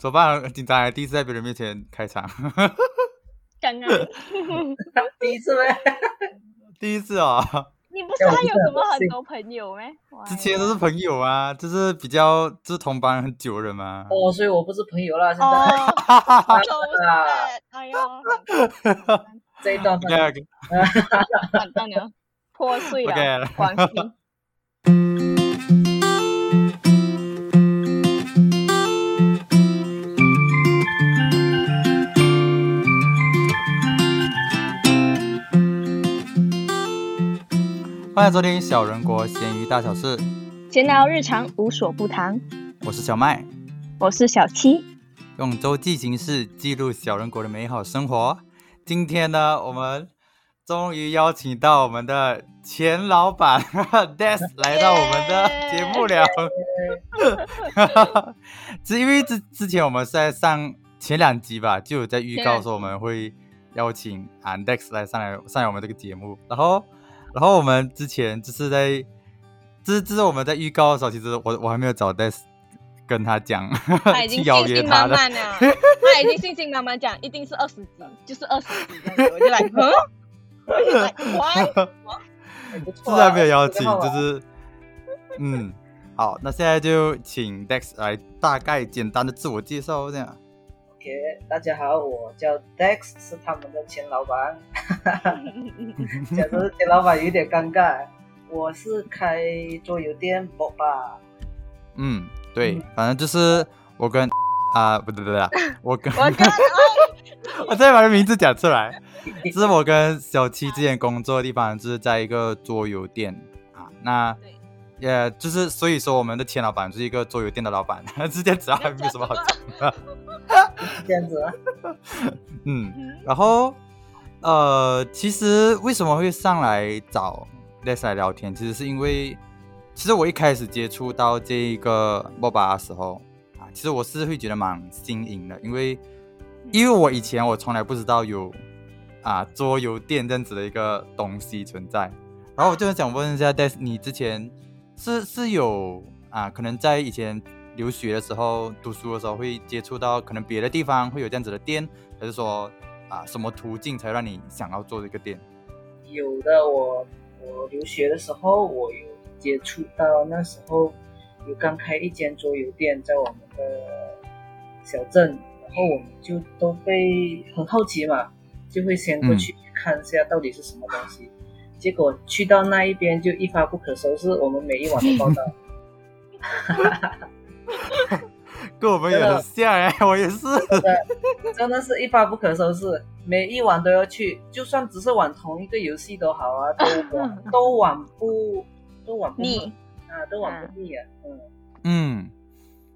怎么办？很紧张啊，第一次在别人面前开场，尴尬第一次呗，第一次哦。你不是还有什么很多朋友吗？之前都是朋友啊，就是比较就是同班很久人嘛。哦，所以我不是朋友了，现在。哎呦，这一段 OK OK 完蛋了，破碎了了 关系。欢迎收听小人国咸鱼大小事，闲聊日常无所不谈，我是小麦，我是小七。用周记形式记录小人国的美好生活。今天呢，我们终于邀请到我们的前老板 Des 来到我们的节目了。只因为之之前我们是在上前两集吧，就有在预告说我们会邀请 Andex 来上来上来我们这个节目，然后然后我们之前就是在，这这是我们在预告的时候，其实我我还没有找 Des 跟他讲，他已经 信心约他的。满满了，他已经信心满满讲一定是二十级，就是二十集这样子，我就来，嗯，我就来？是啊没有邀请，就是嗯，好，那现在就请 Dex 来大概简单的自我介绍，这样。OK，大家好，我叫 Dex，是他们的前老板。讲的是前老板有点尴尬。我是开桌游店 Boba，嗯，对嗯，反正就是我跟 啊、不对不对，我跟我跟 我再把这名字讲出来，这是我跟小七之前工作的地方，就是在一个桌游店啊。那对也就是所以说，我们的前老板是一个桌游店的老板，之前只要还没有什么好讲的。这样子啊。嗯，然后呃，其实为什么会上来找 Les 来聊天，其实是因为，其实我一开始接触到这一个 MOBA 的时候啊，其实我是会觉得蛮新颖的，因为因为我以前我从来不知道有啊桌游店这样子的一个东西存在，然后我就很想问一下 Des，你之前是是有啊，可能在以前留学的时候、读书的时候会接触到，可能别的地方会有这样子的店，还是说啊什么途径才让你想要做这个店？有的我我留学的时候，我有接触到，那时候有刚开一间桌游店在我们的小镇，然后我们就都会很好奇嘛，就会先过去看一下到底是什么东西。结果去到那一边就一发不可收拾，我们每一晚都报道。跟我们有点像哎、我也是。真的是一发不可收拾，每一晚都要去，就算只是玩同一个游戏都好啊，都玩都玩不都玩不你啊，都玩不腻啊，嗯，嗯，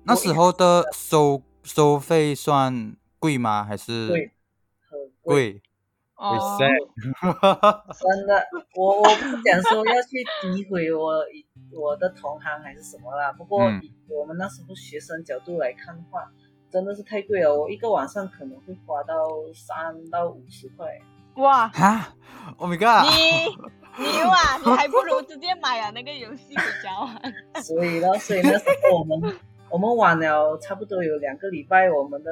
那时候的收收费算贵吗？还是？贵很贵，贵？哦，真的，我我不是讲说要去诋毁我我的同行还是什么啦，不过嗯以我们那时候学生角度来看的话，真的是太贵了，我一个晚上可能会花到三到五十块。哇，哈，Oh my god！你你哇，你还不如直接买了那个游戏回家玩。所以呢，所以那时候我们我们玩了差不多有两个礼拜，我们的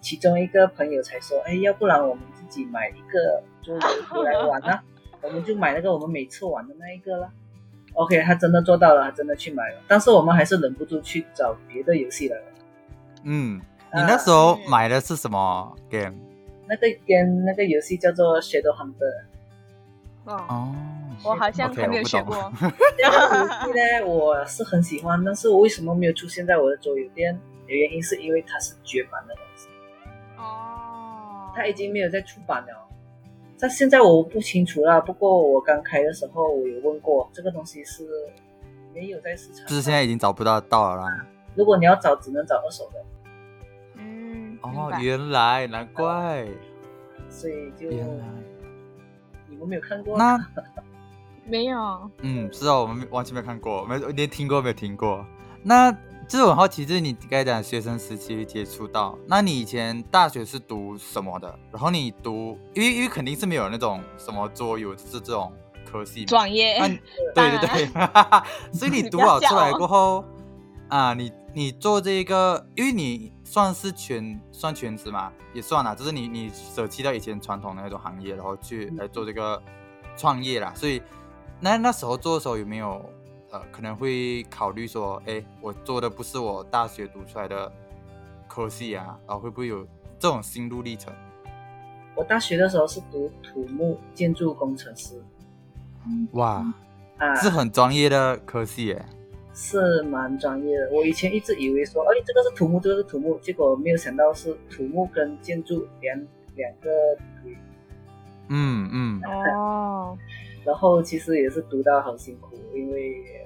其中一个朋友才说，哎，要不然我们自己买一个桌游回来玩啊，我们就买那个我们每次玩的那一个了。OK，他真的做到了，他真的去买了，但是我们还是忍不住去找别的游戏来玩。嗯，你那时候买的是什么 game？那个 game 那个游戏叫做 Shadow Hunter。哦，哦，我好像还没有学过。这个游戏呢，我是很喜欢，但是我为什么没有出现在我的桌游店？的原因是因为它是绝版的东西。哦，他已经没有在出版了。但现在我不清楚了，不过我刚开的时候我有问过，这个东西是没有在市场。就是现在已经找不到到了啦。如果你要找，只能找二手的，嗯，哦原来难怪，所以就原来。你们没有看过。那没有。嗯，是啊，我们完全没有看过，没连听过没有听过。那就是我很好奇，就是你刚才讲学生时期接触到，那你以前大学是读什么的？然后你读，因为因为肯定是没有那种什么桌游是这种科系嘛。专业 对对对，所以你 读好出来过后啊，你你做这个，因为你算是全算全职嘛，也算啦，就是你你舍弃掉以前传统的那种行业，然后去来做这个创业啦。所以那那时候做的时候有没有呃可能会考虑说，哎，我做的不是我大学读出来的科系啊，然后会不会有这种心路历程？我大学的时候是读土木建筑工程师，哇，啊，是很专业的科系耶。是蛮专业的。我以前一直以为说，哎，这个是土木，这个是土木，结果没有想到是土木跟建筑两两个。嗯嗯。哦。然后其实也是读到很辛苦，因为呃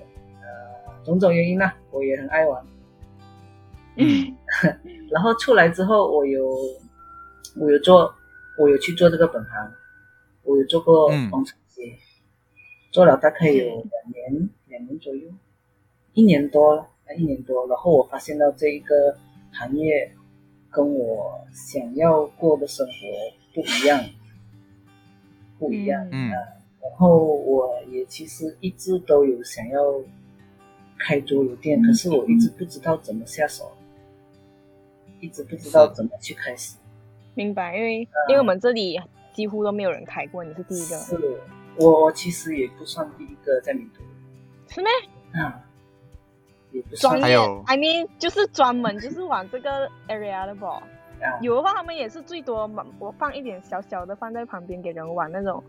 种种原因呢，我也很爱玩。嗯。然后出来之后，我有我有做，我有去做这个本行，我有做过工程师，做了大概有两年，两年左右。一年多了，一年多，然后我发现到这一个行业跟我想要过的生活不一样，不一样。嗯。然后我也其实一直都有想要开桌游店，可是我一直不知道怎么下手，一直不知道怎么去开始。明白，因为因为我们这里几乎都没有人开过，你是第一个。是，我其实也不算第一个在。是吗？啊。专业，I mean，就是专门就是往这个 area 的不？有的话，他们也是最多，我放一点小小的放在旁边给人玩那种。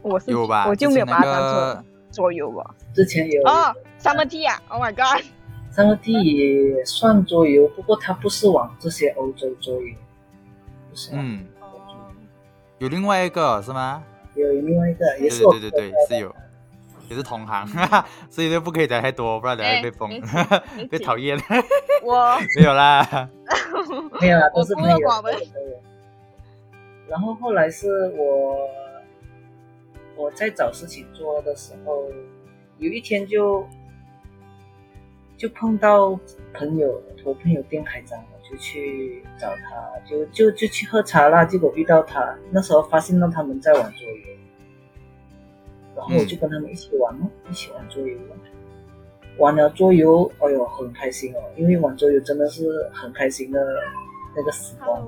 我是有吧？我就没有把它当做桌游吧。之前有哦，Summer Tea 啊，Oh my God，Summer Tea 也算桌游，不过它不是往这些欧洲桌游，不是。嗯。有另外一个是吗？有另外一个，也是对对对对，是有。也是同行，所以就不可以讲太多，不然等下被封，被讨厌。我 没有啦，没有啦，都是朋友。然后后来是我我在找事情做的时候，有一天就就碰到朋友，我朋友店开张，我就去找他，就就就去喝茶啦。结果遇到他，那时候发现到他们在玩桌游。然后我就跟他们一起玩哦，一起玩桌游。玩了桌游，哎呦，很开心哦！因为玩桌游真的是很开心的那个时光。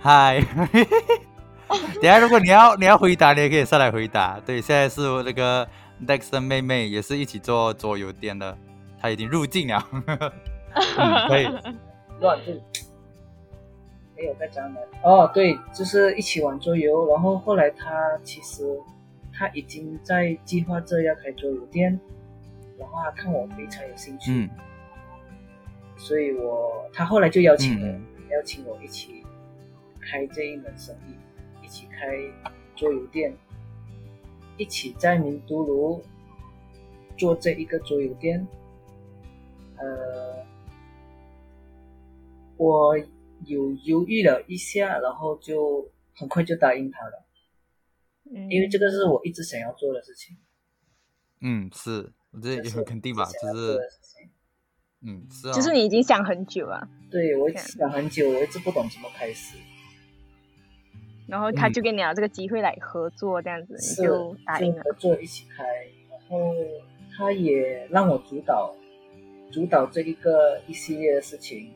嗨，等下如果你要 你要回答，你也可以上来回答。对，现在是那个 Dexter 妹妹，也是一起做桌游店的，她已经入境了。可以乱入。没有在江南哦，对，就是一起玩桌游，然后后来他其实他已经在计划着要开桌游店，然后他看我非常有兴趣，嗯，所以我他后来就邀请我，邀请我一起开这一门生意，一起开桌游店，一起在名都卢做这一个桌游店，呃，我。有犹豫了一下，然后就很快就答应他了，因为这个是我一直想要做的事情。嗯，是，我这也很肯定吧，就是，嗯，是啊，就是你已经想很久了。对，我想很久，我一直不懂怎么开始。然后他就给你了这个机会来合作，这样子你就答应了。合作一起开，然后他也让我主导，主导这一个一系列的事情。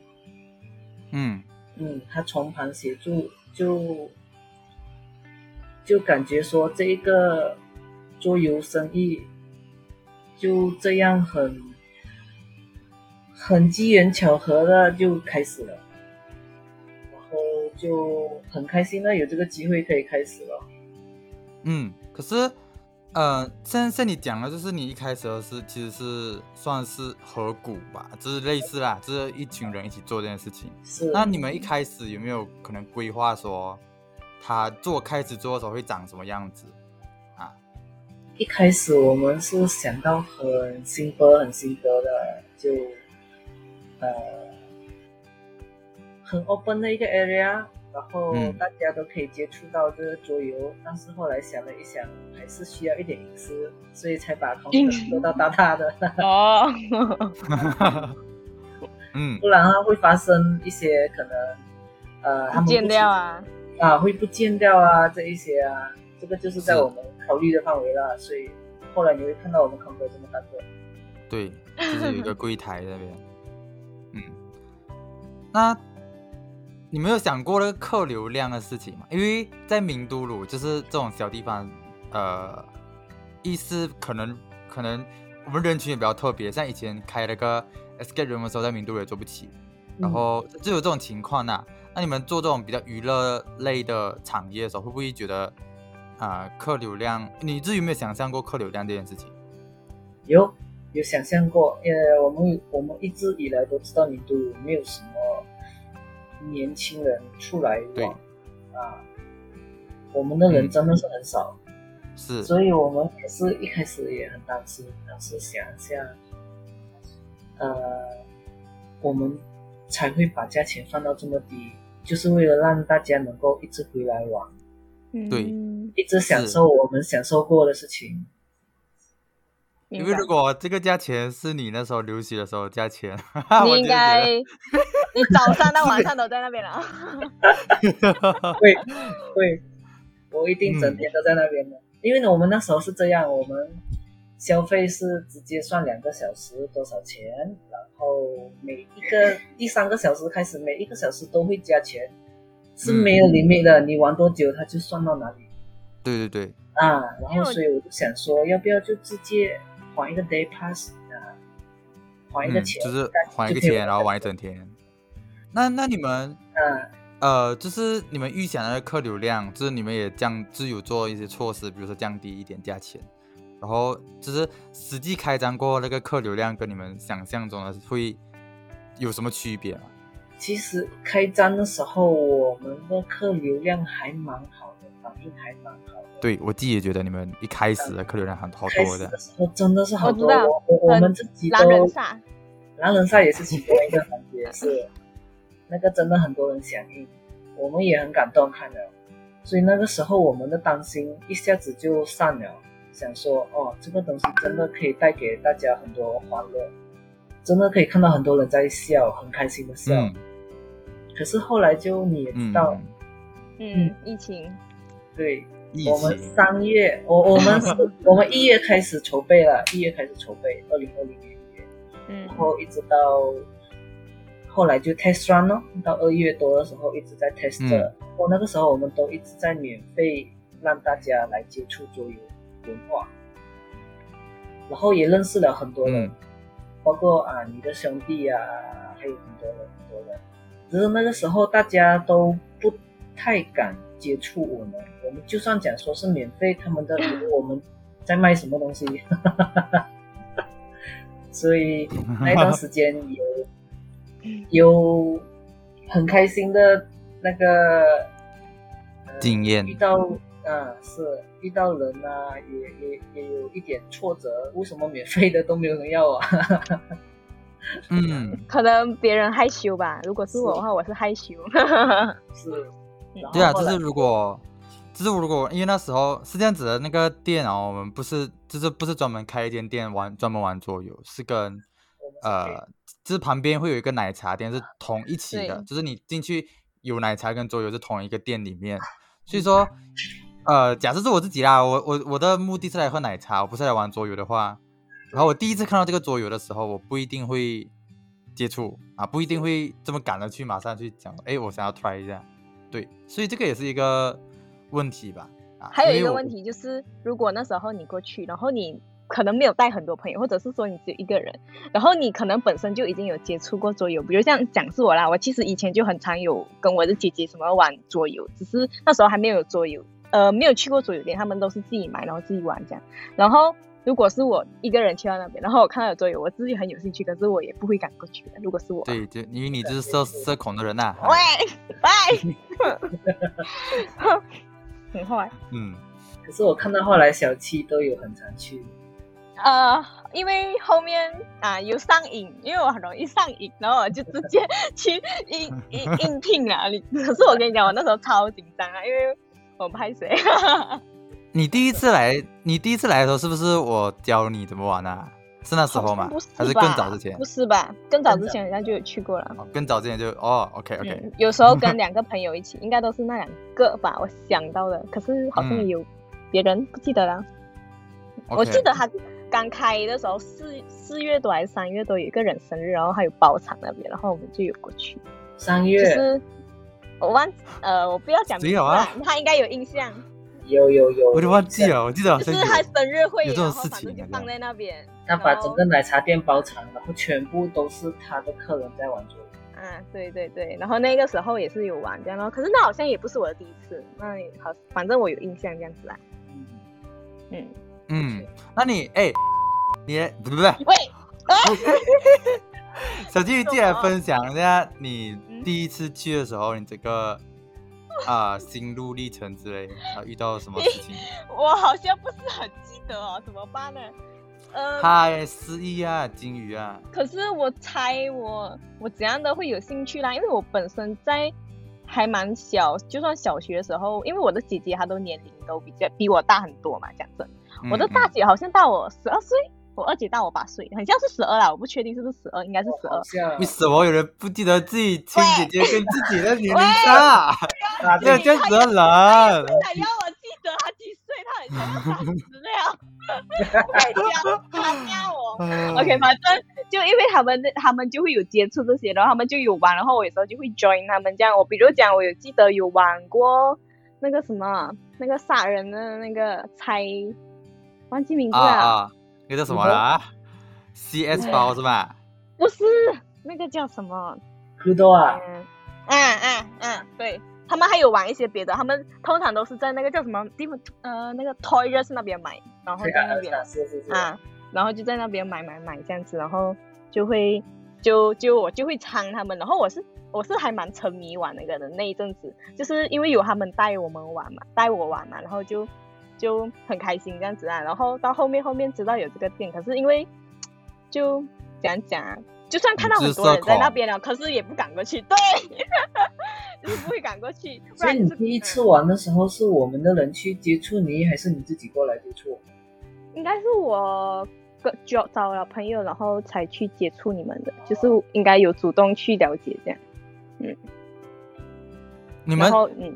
嗯。嗯，他从旁协助，就就感觉说这一个桌游生意就这样很很机缘巧合的就开始了，就很开心呢，有这个机会可以开始了。嗯，可是。呃，像像你讲的，就是你一开始是其实是算是合股吧，就是类似啦，就是一群人一起做这件事情。是。那你们一开始有没有可能规划说，他做开始做的时候会长什么样子啊？一开始我们是想到很新歌、很新歌的，就呃很 open 的一个 area。然后大家都可以接触到这个桌游，但是后来想了一想，还是需要一点隐私，所以才把空间做到大大的。哦，嗯，不然啊会发生一些可能，呃，他们不见掉啊，啊，会不见掉啊，这一些啊，这个就是在我们考虑的范围了，所以后来你会看到我们空哥这么大个。对，就是有一个柜台那边。嗯，那你没有想过那个客流量的事情吗？因为在名都鲁就是这种小地方，呃，意思可能可能我们人群也比较特别，像以前开那个 escape room 的时候，在名都鲁也做不起，然后就有这种情况呢。那你们做这种比较娱乐类的产业的时候，会不会觉得啊客流量？你至于没有想象过客流量这件事情？有。有想象过，因为我们我们一直以来都知道，明都没有什么年轻人出来玩啊，我们的人真的是很少，是，所以我们也是一开始也很担心，但是想一下，呃，我们才会把价钱放到这么低，就是为了让大家能够一直回来玩，对，一直享受我们享受过的事情。因为如果这个价钱是你那时候留学的时候价钱，你应该你早上到晚上都在那边了。会会，我一定整天都在那边的。因为呢，我们那时候是这样，我们消费是直接算两个小时多少钱，然后每一个第三个小时开始，每一个小时都会加钱，是没有里面的，你玩多久他就算到哪里。对对对。啊，然后所以我就想说，要不要就直接。还一个 day pass 的，还一个钱，就是还一个钱，然后玩一整天。那那你们，呃，呃，就是你们预想的客流量，就是你们也降，就有做一些措施，比如说降低一点价钱，然后就是实际开张过那个客流量，跟你们想象中的会有什么区别吗？其实开张的时候，我们的客流量还蛮好的，反应还蛮好。对我自己也觉得你们一开始的客流量很好多的，真的是好多。我我们自己都狼人杀，狼人杀也是其中一个环节，是那个真的很多人响应，我们也很感动看了。所以那个时候我们的担心一下子就散了，想说哦，这个东西真的可以带给大家很多欢乐，真的可以看到很多人在笑，很开心的笑。可是后来就你也知道，嗯，疫情，对。我们三月，我我们是，我们一月开始筹备了，一月开始筹备，二零二零年一月，嗯，然后一直到后来就 test run 咯，到二月多的时候一直在 test，我那个时候我们都一直在免费让大家来接触桌游文化，然后也认识了很多人，包括啊你的兄弟啊，还有很多人很多人，只是那个时候大家都不太敢。接触我们，我们就算讲说是免费，他们都以为我们在卖什么东西，所以那段时间有有很开心的那个经验，遇到啊是遇到人啊，也也也有一点挫折，为什么免费的都没有人要啊？嗯，可能别人害羞吧。如果是我的话，我是害羞。是。对啊，就是如果，就是如果，因为那时候是这样子的，那个店哦，我们不是，就是不是专门开一间店玩，专门玩桌游，是跟，呃，就是旁边会有一个奶茶店是同一起的，就是你进去有奶茶跟桌游是同一个店里面，所以说，呃，假设是我自己啦，我我我的目的是来喝奶茶，我不是来玩桌游的话，然后我第一次看到这个桌游的时候，我不一定会接触啊，不一定会这么赶着去马上去讲，哎，我想要 try 一下。对，所以这个也是一个问题吧。啊，还有一个问题就是，如果那时候你过去，然后你可能没有带很多朋友，或者是说你只有一个人，然后你可能本身就已经有接触过桌游，比如像讲是我啦，我其实以前就很常有跟我的姐姐什么玩桌游，只是那时候还没有桌游，呃，没有去过桌游店，他们都是自己买然后自己玩这样，然后。如果是我一个人去到那边，然后我看到有桌游，我自己很有兴趣，可是我也不会赶过去的。如果是我，对，就因为你就是社社恐的人呐。喂喂，很坏。嗯，可是我看到后来小七都有很常去。呃，因为后面啊有上瘾，因为我很容易上瘾，然后我就直接去 应应应聘了。你可是我跟你讲，我那时候超紧张啊，因为我拍谁。你第一次来，你第一次来的时候是不是我教你怎么玩啊？是那时候吗？还是更早之前？不是吧？更早之前人家就有去过了。更早之前就哦，OK OK。有时候跟两个朋友一起，应该都是那两个吧？我想到的，可是好像有别人不记得了。我记得他刚开的时候四四月多还是三月多有一个人生日，然后还有包场那边，然后我们就有过去。三月。就是我忘呃，我不要讲没有啊，他应该有印象。有有有，我就忘记了，我记得就是他生日会有这种事情，就放在那边。他把整个奶茶店包场，然后全部都是他的客人在玩桌。游。啊，对对对，然后那个时候也是有玩这样，然后可是那好像也不是我的第一次，那好，反正我有印象这样子啦。嗯。嗯，那你哎，你不对不。对，喂，小金鱼 进来分享一下你第一次去的时候，你这个啊心路历程之类啊遇到了什么事情？我好像不是很记得哦，怎么办呢？呃，嗨，失忆啊，金鱼啊。可是我猜我我怎样的会有兴趣啦，因为我本身在还蛮小，就算小学的时候，因为我的姐姐她都年龄都比较比我大很多嘛，讲真，我的大姐好像大我十二岁，我二姐大我八岁，很像是十二啦，我不确定是不是十二，应该是十二。为什么有人不记得自己亲姐姐跟自己的年龄差？没有这样子的人。要我记得他几岁，他很像三十了。太教他教我，OK，反正就因为他们他们就会有接触这些，然后他们就有玩，然后我有时候就会 join 他们这样。我比如讲，我有记得有玩过那个什么，那个杀人的那个猜，忘记名字了，那叫什么了？CS 包是吧？不是，那个叫什么？很多啊。嗯嗯嗯，对。他们还有玩一些别的，他们通常都是在那个叫什么地方，呃，那个 Toys 那边买，然后在那边啊，然后就在那边买买买这样子，然后就会就就我就会参他们，然后我是我是还蛮沉迷玩那个的那一阵子，就是因为有他们带我们玩嘛，带我玩嘛，然后就就很开心这样子啊，然后到后面后面知道有这个店，可是因为就讲讲，就算看到很多人在那边了，可是也不敢过去，对。就是不会赶过去。所以你第一次玩的时候，是我们的人去接触你，还是你自己过来接触？应该是我找找了朋友，然后才去接触你们的。就是应该有主动去了解这样。嗯。你们嗯，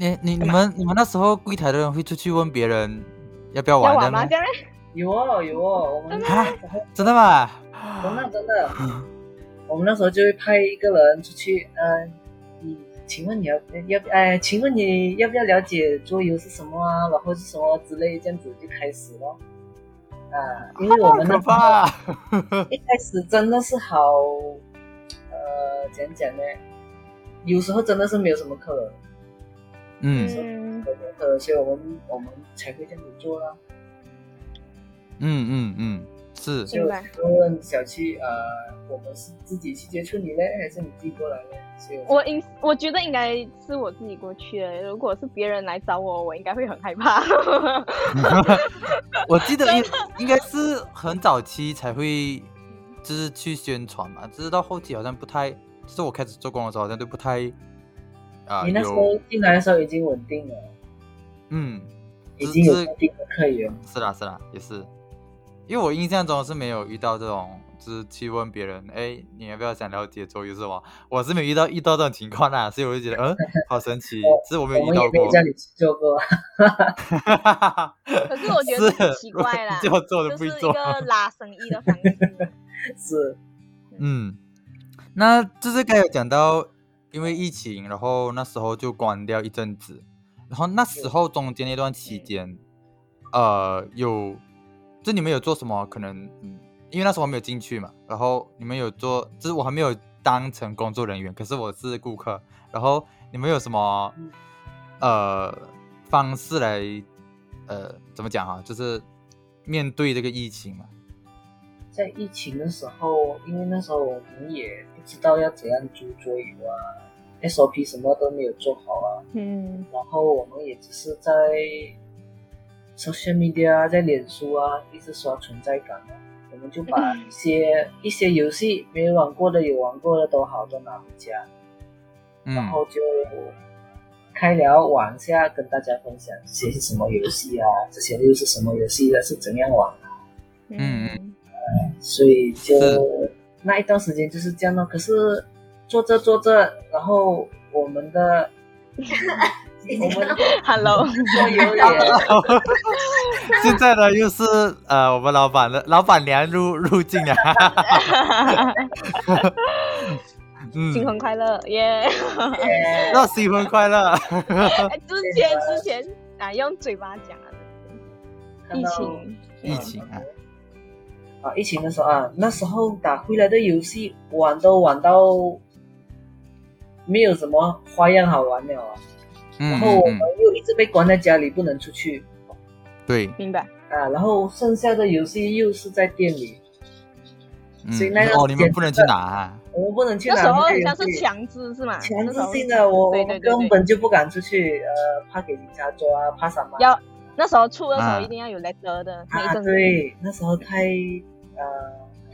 你你你们你们那时候柜台的人会出去问别人要不要玩的吗？有哦有哦，我们真的吗？真的真的。我们那时候就会派一个人出去，嗯。你请问你要要哎？请问你要不要了解桌游是什么啊？然后是什么之类，这样子就开始了啊！因为我们那 一开始真的是好，呃，怎样讲呢？有时候真的是没有什么客人，嗯，呃，所以我们我们才会这样子做啦。嗯嗯嗯。是，就问小七，呃，我们是自己去接触你嘞，还是你自己过来嘞？我应我觉得应该是我自己过去的。如果是别人来找我，我应该会很害怕。我记得应应该是很早期才会，就是去宣传嘛，只是到后期好像不太，就是我开始做工的时候好像都不太。啊，你那时候进来的时候已经稳定了。嗯，已经有稳定的客源。是啦是啦，也是。因为我印象中是没有遇到这种，就是去问别人，哎，你要不要想了解周瑜是吗？我是没有遇到遇到这种情况啦，所以我就觉得，嗯，好神奇，是我没有遇到过。叫你做过，可是我觉得很奇怪啦，就做的不是一个拉生意的方式。是，嗯，那就是刚有讲到，因为疫情，然后那时候就关掉一阵子，然后那时候中间那段期间，呃，有。就你们有做什么？可能嗯，因为那时候我没有进去嘛。然后你们有做，就是我还没有当成工作人员，可是我是顾客。然后你们有什么呃方式来呃怎么讲啊？就是面对这个疫情嘛。在疫情的时候，因为那时候我们也不知道要怎样租桌游啊，SOP 什么都没有做好啊。嗯。然后我们也只是在。social media 在脸书啊，一直刷存在感啊，我们就把一些一些游戏没玩过的、有玩过的都好都拿回家，然后就开聊玩一下，跟大家分享这些是什么游戏啊，这些又是什么游戏的，是怎样玩啊？嗯嗯，所以就那一段时间就是这样咯。可是做着做着，然后我们的。我们 Hello。现在呢，又是呃，我们老板的老板娘入入境了。嗯，新婚快乐，耶！那 新婚快乐。之前之前啊，用嘴巴讲的。疫情，疫情啊。啊，疫情的时候啊，那时候打回来的游戏玩都玩到没有什么花样好玩了啊。然后我们又一直被关在家里，不能出去。对，明白。啊，然后剩下的游戏又是在店里，所以那个哦，你们不能去拿。我们不能去拿。那时候好像是强制是吗？强制性的，我我根本就不敢出去，呃，怕给警察抓，怕什么？要那时候出的时候一定要有来得的。啊，对，那时候太呃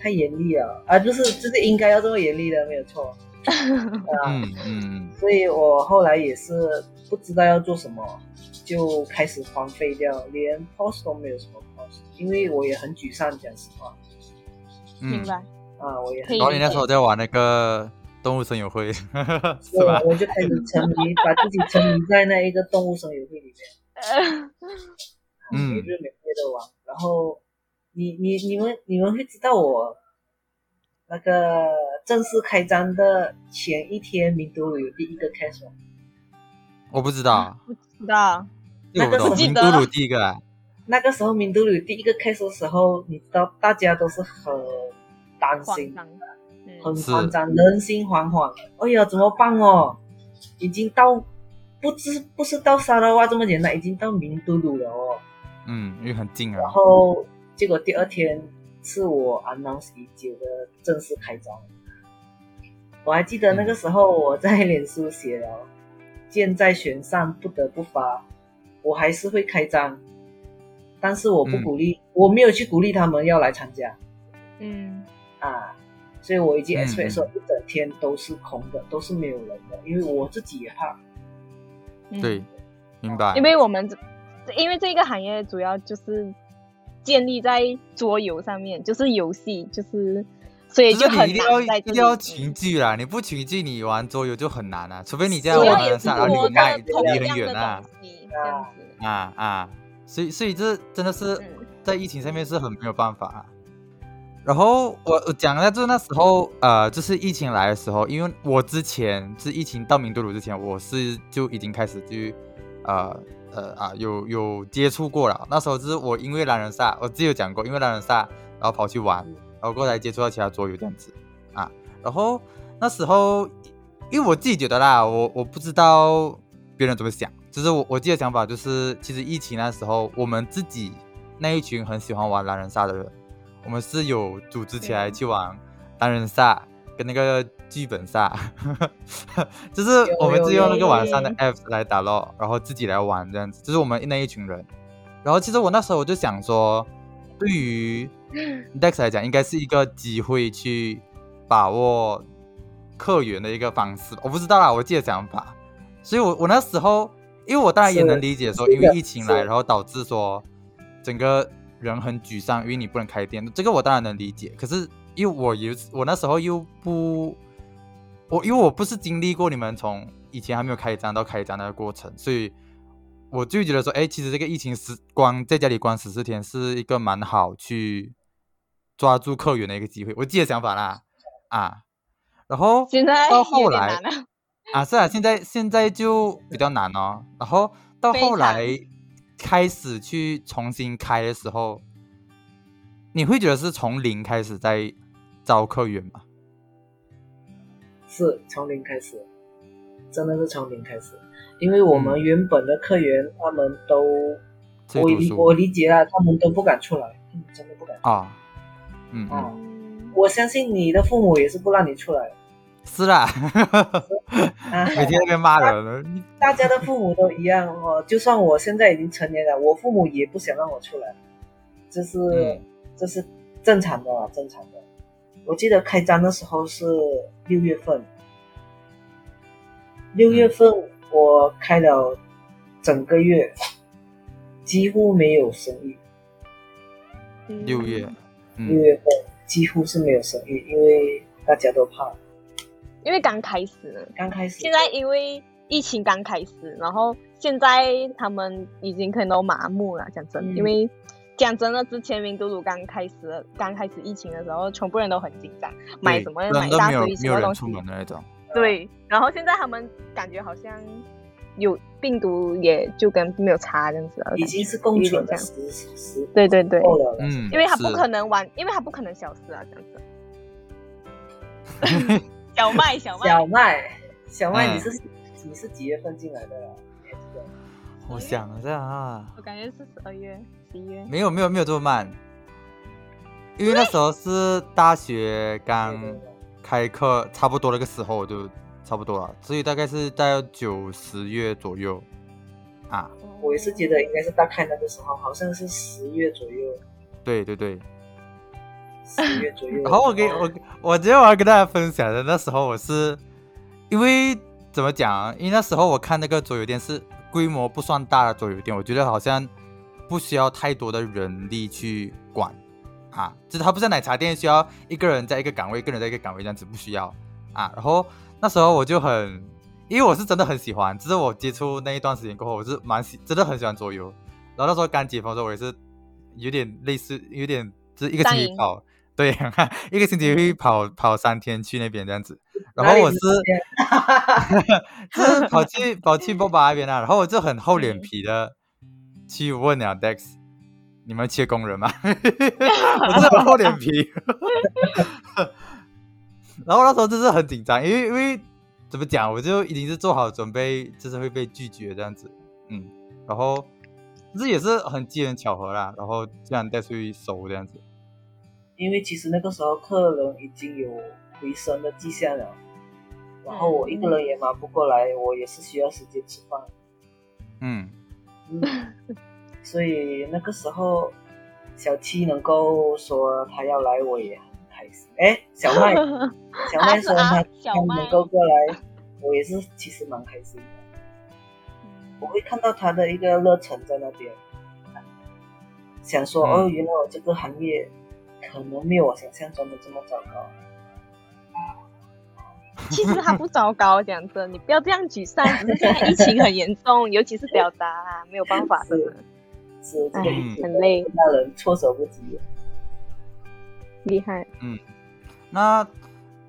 太严厉了，啊，就是就是应该要这么严厉的，没有错。嗯嗯，所以我后来也是不知道要做什么，就开始荒废掉，连 post 都没有什么 post，因为我也很沮丧，讲实话。明白。啊，我也。然后你那时候在玩那个动物声友会，是吧？我就开始沉迷，把自己沉迷在那一个动物声友会里面。嗯。每日每夜的玩，然后你你你们你们会知道我。那个正式开张的前一天，名都鲁有第一个开始。我不知道，不知道。那个时候名都鲁第一个。那个时候名都鲁第一个开始的时候，你知道大家都是很担心，很慌张，人心惶惶。哎呀，怎么办哦？已经到不知不是到沙拉哇这么简单，已经到明都鲁了哦。嗯，因为很近啊。然后结果第二天。是我 announce 已久的正式开张。我还记得那个时候我在脸书写了“箭在弦上，不得不发”，我还是会开张，但是我不鼓励，我没有去鼓励他们要来参加。嗯，啊，所以我已经 expect 说一整天都是空的，都是没有人的，因为我自己也怕。对，明白。因为我们这，因为这个行业主要就是。建立在桌游上面，就是游戏，就是所以就很难。一定要群聚啦，你不群聚，你玩桌游就很难啊。除非你这样玩的上，然后你卖离很远啊。这样子啊啊，所以所以这真的是在疫情上面是很没有办法。然后我我讲一下就是那时候呃，就是疫情来的时候，因为我之前是疫情到明都鲁之前，我是就已经开始去呃。呃啊，有有接触过了。那时候就是我因为狼人杀，我自己有讲过，因为狼人杀，然后跑去玩，然后过来接触到其他桌游这样子啊。然后那时候，因为我自己觉得啦，我我不知道别人怎么想，就是我我自己的想法就是，其实疫情那时候，我们自己那一群很喜欢玩狼人杀的人，我们是有组织起来去玩单人赛。跟那个剧本杀，就是我们是用那个网上的 app 来打咯，然后自己来玩这样子，就是我们那一群人。然后其实我那时候我就想说，对于 Dex 来讲，应该是一个机会去把握客源的一个方式。我不知道啦，我自己的想法。所以我我那时候，因为我当然也能理解说，因为疫情来，然后导致说整个人很沮丧，因为你不能开店，这个我当然能理解。可是。因为我有我那时候又不，我因为我不是经历过你们从以前还没有开张到开张那个过程，所以我就觉得说，哎，其实这个疫情时光在家里关十四天是一个蛮好去抓住客源的一个机会，我自己的想法啦，啊，然后现在到后来啊，是啊，现在现在就比较难哦，然后到后来开始去重新开的时候，你会觉得是从零开始在。招客源吗，是从零开始，真的是从零开始，因为我们原本的客源他们都，我理我理解了，他们都不敢出来，真的不敢啊，嗯啊，我相信你的父母也是不让你出来，是啦，每天被骂人，大家的父母都一样哦，就算我现在已经成年了，我父母也不想让我出来，这是这是正常的，正常的。我记得开张的时候是六月份，六月份我开了整个月，几乎没有生意。六月，六月份几乎是没有生意，因为大家都怕。因为刚开始，刚开始。现在因为疫情刚开始，然后现在他们已经可能都麻木了，讲真，因为讲真的，之前明都鲁刚开始刚开始疫情的时候，全部人都很紧张，买什么买一大堆什么东西那种。对，然后现在他们感觉好像有病毒，也就跟没有差这样子了，已经是共存这样。对对对，嗯，因为他不可能完，因为他不可能消失啊，这样子。小麦，小麦，小麦，小麦，你是你是几月份进来的？我想一下啊，我感觉是十二月、十一月。没有没有没有这么慢，因为那时候是大学刚开课，差不多那个时候就差不多了，所以大概是在九十月左右啊。我也是觉得应该是大概那个时候，好像是十月左右。对对对，十月 左右。然后我给我我今天我要跟大家分享的那时候，我是因为怎么讲？因为那时候我看那个桌游店是。规模不算大的桌游店，我觉得好像不需要太多的人力去管啊，就是它不像奶茶店需要一个人在一个岗位，一个人在一个岗位这样子不需要啊。然后那时候我就很，因为我是真的很喜欢，只是我接触那一段时间过后，我是蛮喜，真的很喜欢桌游。然后那时候刚解封的时候，我也是有点类似，有点就是一个星期跑，对，一个星期会跑跑三天去那边这样子。然后我是，是？跑去跑去波 巴那边啊，然后我就很厚脸皮的去问了 Dex，你们缺工人吗？我是很厚脸皮，然后那时候就是很紧张，因为因为怎么讲，我就已经是做好准备，就是会被拒绝这样子，嗯，然后这也是很机缘巧合啦，然后这样带出去收这样子，因为其实那个时候客人已经有回升的迹象了。然后我一个人也忙不过来，我也是需要时间吃饭。嗯，所以那个时候小七能够说他要来，我也很开心。哎，小麦，小麦说他他能够过来，我也是其实蛮开心的。我会看到他的一个热忱在那边，想说哦，原来我这个行业可能没有我想象中的这么糟糕。其实他不糟糕，讲真，你不要这样沮丧。现在疫情很严重，尤其是表达，没有办法的。是这个很累，让人措手不及。厉害。嗯，那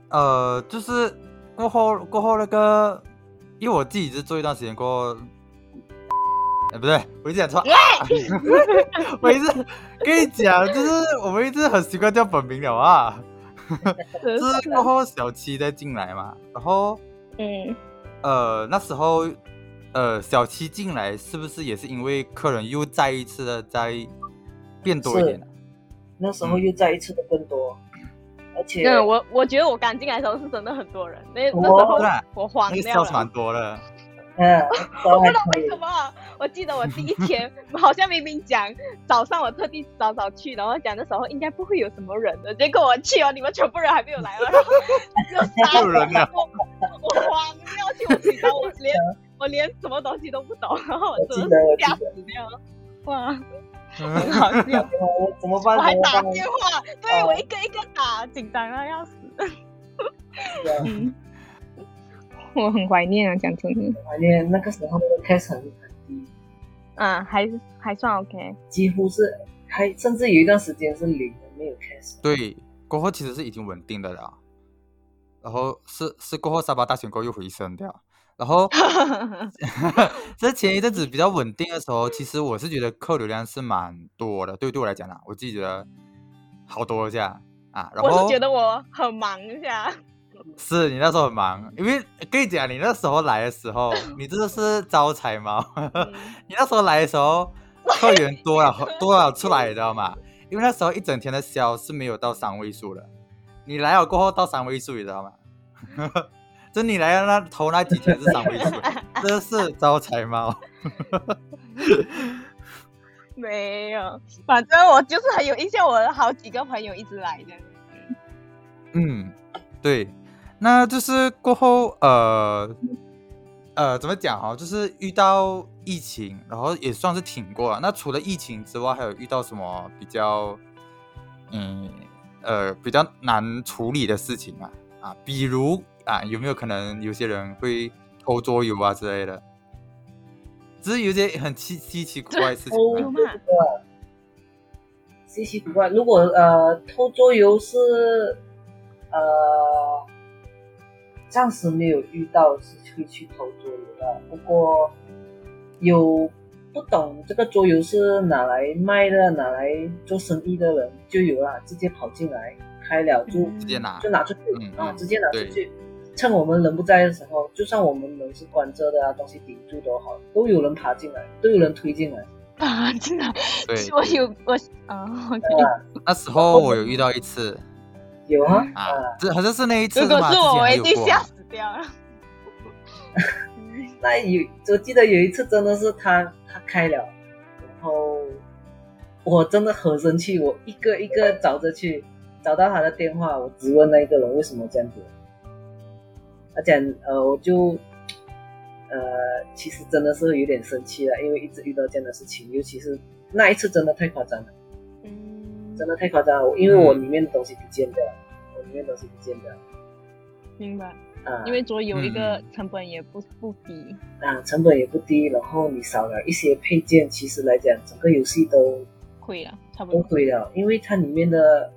呃，就是过后过后那个，因为我自己是做一段时间过，哎，不对，我一直讲错。我一直跟你讲，就是我们一直很习惯叫本名了啊。就是过后小七再进来嘛，然后，嗯，呃，那时候，呃，小七进来是不是也是因为客人又再一次的在变多一点？那时候又再一次的更多，而且，嗯，我我觉得我刚进来的时候是真的很多人，那那时候我慌掉了，蛮多了。嗯，我不知道为什么，我记得我第一天 好像明明讲早上我特地早早去，然后讲的时候应该不会有什么人的，结果我去哦，你们全部人还没有来了，然后 就杀人了，我慌掉去，我紧张，我连 我连什么东西都不懂，然后我真的吓死掉，哇，很好笑，我怎么办？我还打电话，对我一个一个打，紧张的要死，嗯。我很怀念啊，讲真的，怀念那个时候的开成很低，嗯，还还算 OK，几乎是还甚至有一段时间是零的，没有开始。对，过后其实是已经稳定的了，然后是是过后沙巴大选过后又回升掉，然后 这前一阵子比较稳定的时候，其实我是觉得客流量是蛮多的，对对我来讲啦，我自己觉得好多一下啊，然后我是觉得我很忙一下。是你那时候很忙，因为跟你讲，你那时候来的时候，你真的是招财猫。你那时候来的时候，客源多了 多了出来，你知道吗？因为那时候一整天的销是没有到三位数的，你来了过后到三位数，你知道吗？就你来了那头那几天是三位数，真的是招财猫。没有，反正我就是很有印象，我好几个朋友一直来的。嗯，对。那就是过后，呃，呃，怎么讲哦？就是遇到疫情，然后也算是挺过了。那除了疫情之外，还有遇到什么比较，嗯，呃，比较难处理的事情啊？啊，比如啊，有没有可能有些人会偷桌游啊之类的？只是有些很稀稀奇古怪的事情。有吗？稀奇古怪。如果呃偷桌游是呃暂时没有遇到是会去偷桌游的，不过有不懂这个桌游是拿来卖的、拿来做生意的人就有了，直接跑进来开了就直接拿就拿出去啊，直接拿出去。趁我们人不在的时候，就算我们门是关着的啊，东西顶住都好，都有人爬进来，都有人推进来。啊进来，对，我有我啊，那时候我有遇到一次，有啊，啊，这好像是那一次如果是我，我一定吓死掉了。那有，我记得有一次真的是他他开了，然后我真的很生气，我一个一个找着去，找到他的电话，我质问那个人为什么这样子。他讲，呃，我就，呃，其实真的是有点生气了，因为一直遇到这样的事情，尤其是那一次真的太夸张了，嗯，真的太夸张了，因为我里面的东西不见掉了，我里面东西不见掉了，明白，啊，因为桌游一个成本也不不低，啊，成本也不低，然后你少了一些配件，其实来讲，整个游戏都亏了，差不多都亏了，因为它里面的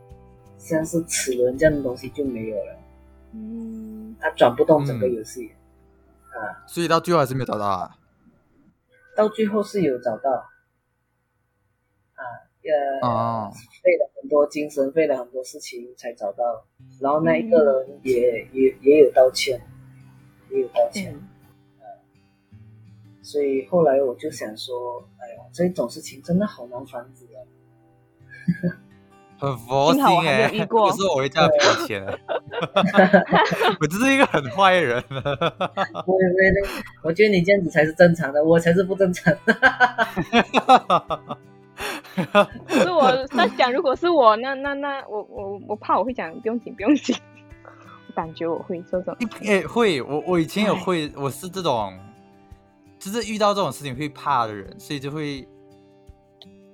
像是齿轮这样的东西就没有了，嗯。它转不动整个游戏，啊，所以到最后还是没有找到啊。到最后是有找到，啊，呃，费了很多精神，费了很多事情才找到。然后那一个人也也也有道歉，也有道歉，呃，所以后来我就想说，哎呀，这种事情真的好难防止啊。很佛心哎，有时候我会这样赔钱，我就是一个很坏的人。我我觉得你这样子才是正常的，我才是不正常。是我在想，如果是我，那那那我我我怕我会讲不用紧不用紧，我感觉我会这种。哎，会，我我以前也会，我是这种，就是遇到这种事情会怕的人，所以就会。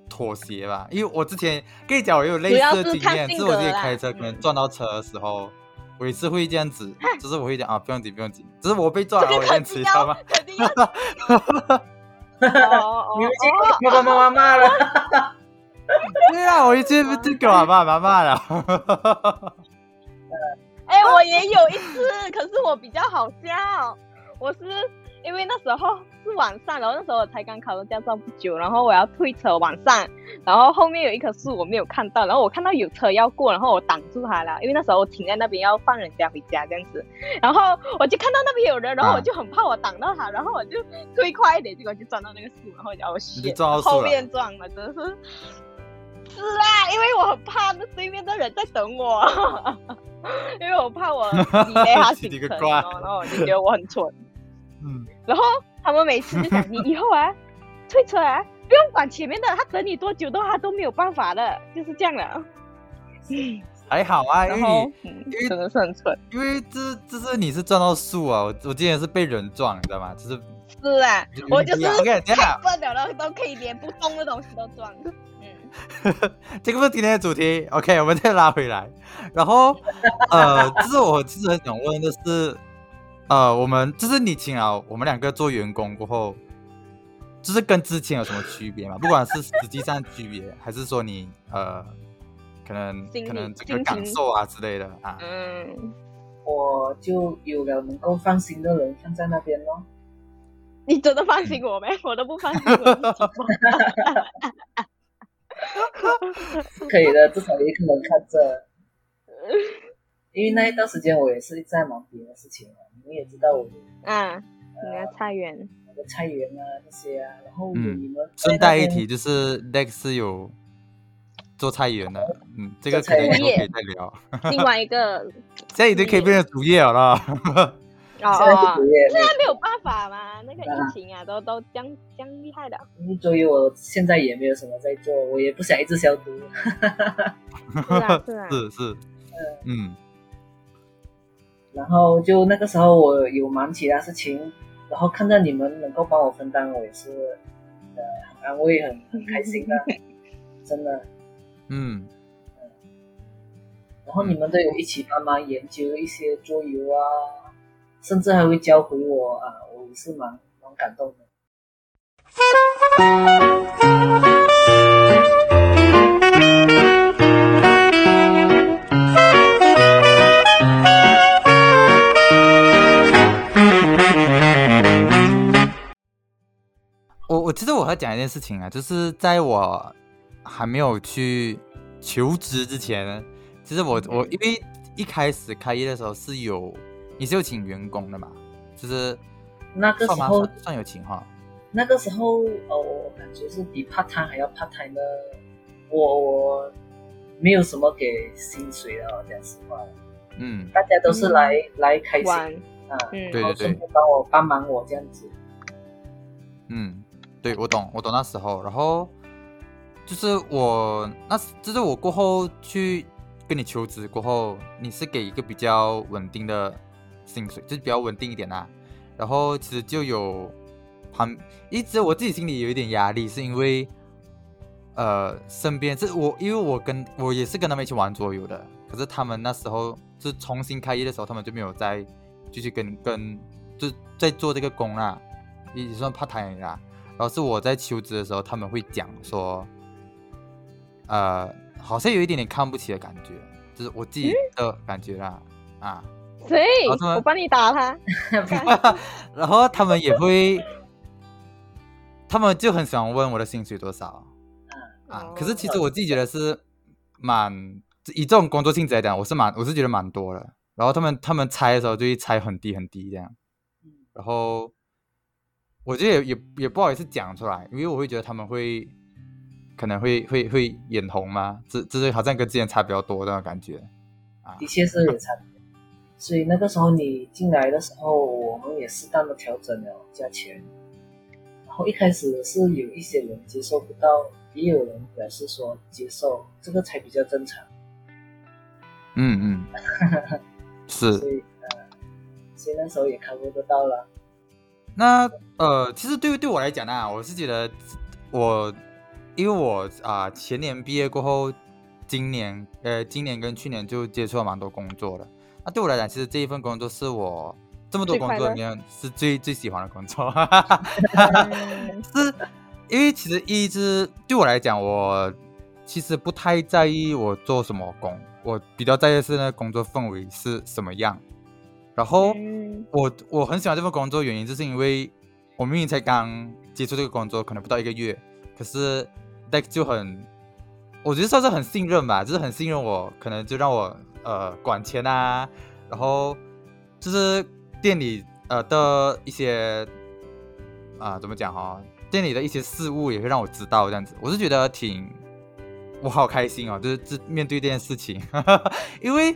妥协吧，因为我之前跟你讲，我有类似的经验，是我自己开车可能撞到车的时候，我也是会这样子，就是我会讲啊，不用紧，不用紧，只是我被撞了，我这样子，知道吗？哈哈哈你们去把妈妈骂了，对啊，我一直就给我爸爸骂了，哎，我也有一次，可是我比较好笑，我是。因为那时候是晚上，然后那时候我才刚考到驾照不久，然后我要退车晚上，然后后面有一棵树我没有看到，然后我看到有车要过，然后我挡住他了，因为那时候我停在那边要放人家回家这样子，然后我就看到那边有人，然后我就很怕我挡到他，然后我就推快一点，结果就撞到那个树，然后叫我血后面撞了，真的是是啊，因为我很怕那对面的人在等我，因为我怕我离开他行程，然后我就觉得我很蠢。嗯，然后他们每次就讲你以后啊，退车啊，不用管前面的，他等你多久都他都没有办法的，就是这样了。嗯，还好啊，因为因为真的是很蠢，因为这这是你是撞到树啊，我我今天是被人撞，你知道吗？就是是啊，我就是太笨了，然后都可以连不动的东西都撞。嗯，这个是今天的主题，OK，我们再拉回来。然后呃，就是我其实很想问的是。呃，我们就是你请啊，我们两个做员工过后，就是跟之前有什么区别吗？不管是实际上区别，还是说你呃，可能可能这个感受啊之类的啊。嗯，我就有了能够放心的人放在那边咯。你真的放心我没？我都不放心。可以的，至少有一个人看着。因为那一段时间我也是在忙别的事情啊，你们也知道我，嗯，你的菜园，我的菜园啊这些啊，然后你们顺带一提就是 Lex 有做菜园的，嗯，这个可能以后可以再聊。另外一个，现在已经可以变成主业了。哦，现在没有办法嘛，那个疫情啊，都都将将厉害的。所以我现在也没有什么在做，我也不想一直消毒。是啊，是啊，是是，嗯。然后就那个时候，我有忙其他事情，然后看到你们能够帮我分担，我也是呃很安慰，很很开心的，真的，嗯，然后你们都有一起帮忙研究一些桌游啊，甚至还会教回我啊，我也是蛮蛮感动的。其实我要讲一件事情啊，就是在我还没有去求职之前，其实我我因为一开始开业的时候是有你是有请员工的嘛，就是那个时候算有请哈。那个时候哦，我感觉是比 part time 还要 part time 的，我我没有什么给薪水的，讲实话。嗯，大家都是来来开心啊，对对对，帮我帮忙我这样子。嗯。对，我懂，我懂那时候，然后就是我那，就是我过后去跟你求职过后，你是给一个比较稳定的薪水，就是比较稳定一点啦。然后其实就有旁一直我自己心里有一点压力，是因为呃身边是我，因为我跟我也是跟他们一起玩桌游的，可是他们那时候是重新开业的时候，他们就没有再继续跟跟就在做这个工啦，也算 part time 啦。然后是我在求职的时候，他们会讲说，呃，好像有一点点看不起的感觉，就是我自己的感觉啦，啊，谁？我帮你打他。然后他们也会，他们就很喜欢问我的薪水多少，啊，可是其实我自己觉得是蛮以这种工作性质来讲，我是蛮我是觉得蛮多的。然后他们他们猜的时候就会猜很低很低这样，然后。我觉得也也也不好意思讲出来，因为我会觉得他们会可能会会会眼红吗？这这是好像跟之前差比较多那种感觉啊，的确是有差。所以那个时候你进来的时候，我们也适当的调整了价钱。然后一开始是有一些人接受不到，也有人表示说接受，这个才比较正常。嗯嗯，是。所以呃，所以那时候也看不得到了。那呃，其实对对我来讲呢，我是觉得我，因为我啊前年毕业过后，今年呃今年跟去年就接触了蛮多工作的。那对我来讲，其实这一份工作是我这么多工作里面是最最喜欢的工作。是，因为其实一直对我来讲，我其实不太在意我做什么工，我比较在意是那工作氛围是什么样。然后我我很喜欢这份工作，原因就是因为我明明才刚接触这个工作，可能不到一个月，可是 Dex 就很，我觉得算是很信任吧，就是很信任我，可能就让我呃管钱啊，然后就是店里呃的一些啊怎么讲哈，店里的一些事物也会让我知道这样子，我是觉得挺我好开心哦，就是这面对这件事情，因为。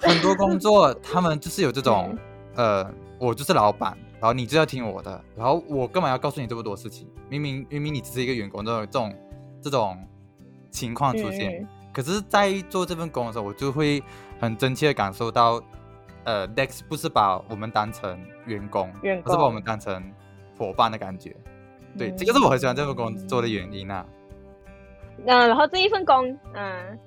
很多工作，他们就是有这种，呃，我就是老板，然后你就要听我的，然后我干嘛要告诉你这么多事情？明明明明你只是一个员工，这种这种这种情况出现。可是，在做这份工的时候，我就会很真切的感受到，呃，Dex 不是把我们当成员工，而是把我们当成伙伴的感觉。对，这个是我很喜欢这份工作的原因啊。那然后这一份工，嗯。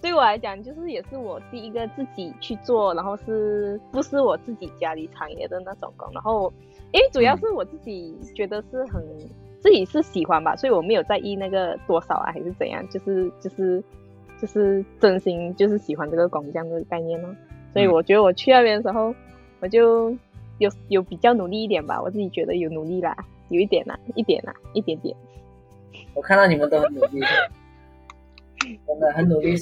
对我来讲，就是也是我第一个自己去做，然后是不是我自己家里产业的那种工？然后，因为主要是我自己觉得是很自己是喜欢吧，所以我没有在意那个多少啊，还是怎样，就是就是就是真心就是喜欢这个工这样的概念呢。所以我觉得我去那边的时候，我就有有比较努力一点吧，我自己觉得有努力啦，有一点啦，一点啦，一点点。我看到你们都很努力。真的很努力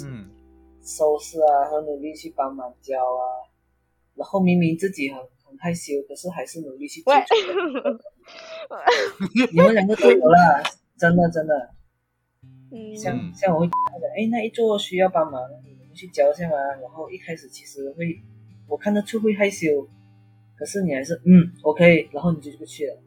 收拾啊，很努力去帮忙教啊，然后明明自己很很害羞，可是还是努力去做。你们两个都有啦，真的真的。像像我会哎，那一座需要帮忙，你们去教一下嘛。然后一开始其实会，我看得出会害羞，可是你还是嗯，OK，然后你就不去了。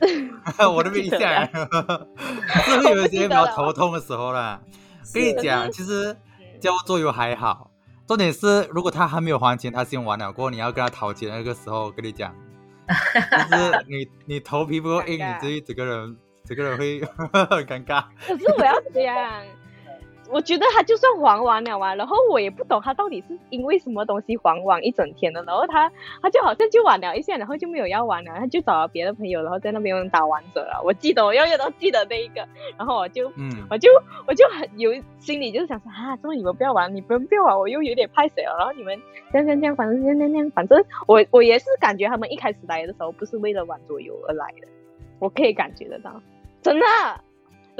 我都没印象，是不是有一些比较头痛的时候啦？跟你讲，其实交桌游还好，重点是如果他还没有还钱，他先玩了过后，你要跟他讨钱那个时候，跟你讲，就是你 你头皮不够硬，你这整个人整个人会很尴尬。可是我要讲，我觉得他就算黄完了啊，然后我也不懂他到底是因为什么东西黄完一整天的，然后他他就好像就玩了一下，然后就没有要玩了，他就找了别的朋友，然后在那边打王者了。我记得我永远都记得那一个，然后我就嗯，我就我就很有心里就是想说啊，这么你们不要玩，你们不要玩，我又有点怕谁了。然后你们这样这样这样，反正这样这样，反正我我也是感觉他们一开始来的时候不是为了玩桌游而来的，我可以感觉得到，真的。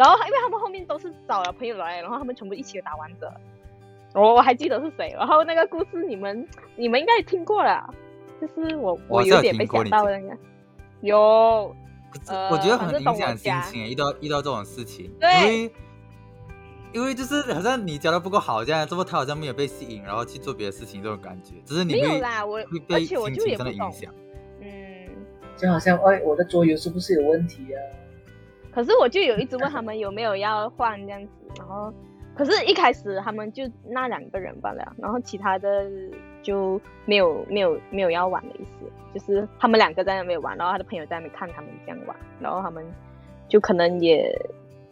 然后，因为他们后面都是找了朋友来，然后他们全部一起打王者。我我还记得是谁。然后那个故事你们你们应该也听过了，就是我我有点被吓到那个。有，我觉得很影响心情，遇到遇到这种事情，因为因为就是好像你教的不够好，这样，这么他好像没有被吸引，然后去做别的事情，这种感觉，只是你没有啦，我而且我就也不影响。嗯，就好像哎，我的桌游是不是有问题啊？可是我就有一直问他们有没有要换这样子，然后，可是一开始他们就那两个人罢了，然后其他的就没有没有没有要玩的意思，就是他们两个在那边玩，然后他的朋友在那边看他们这样玩，然后他们就可能也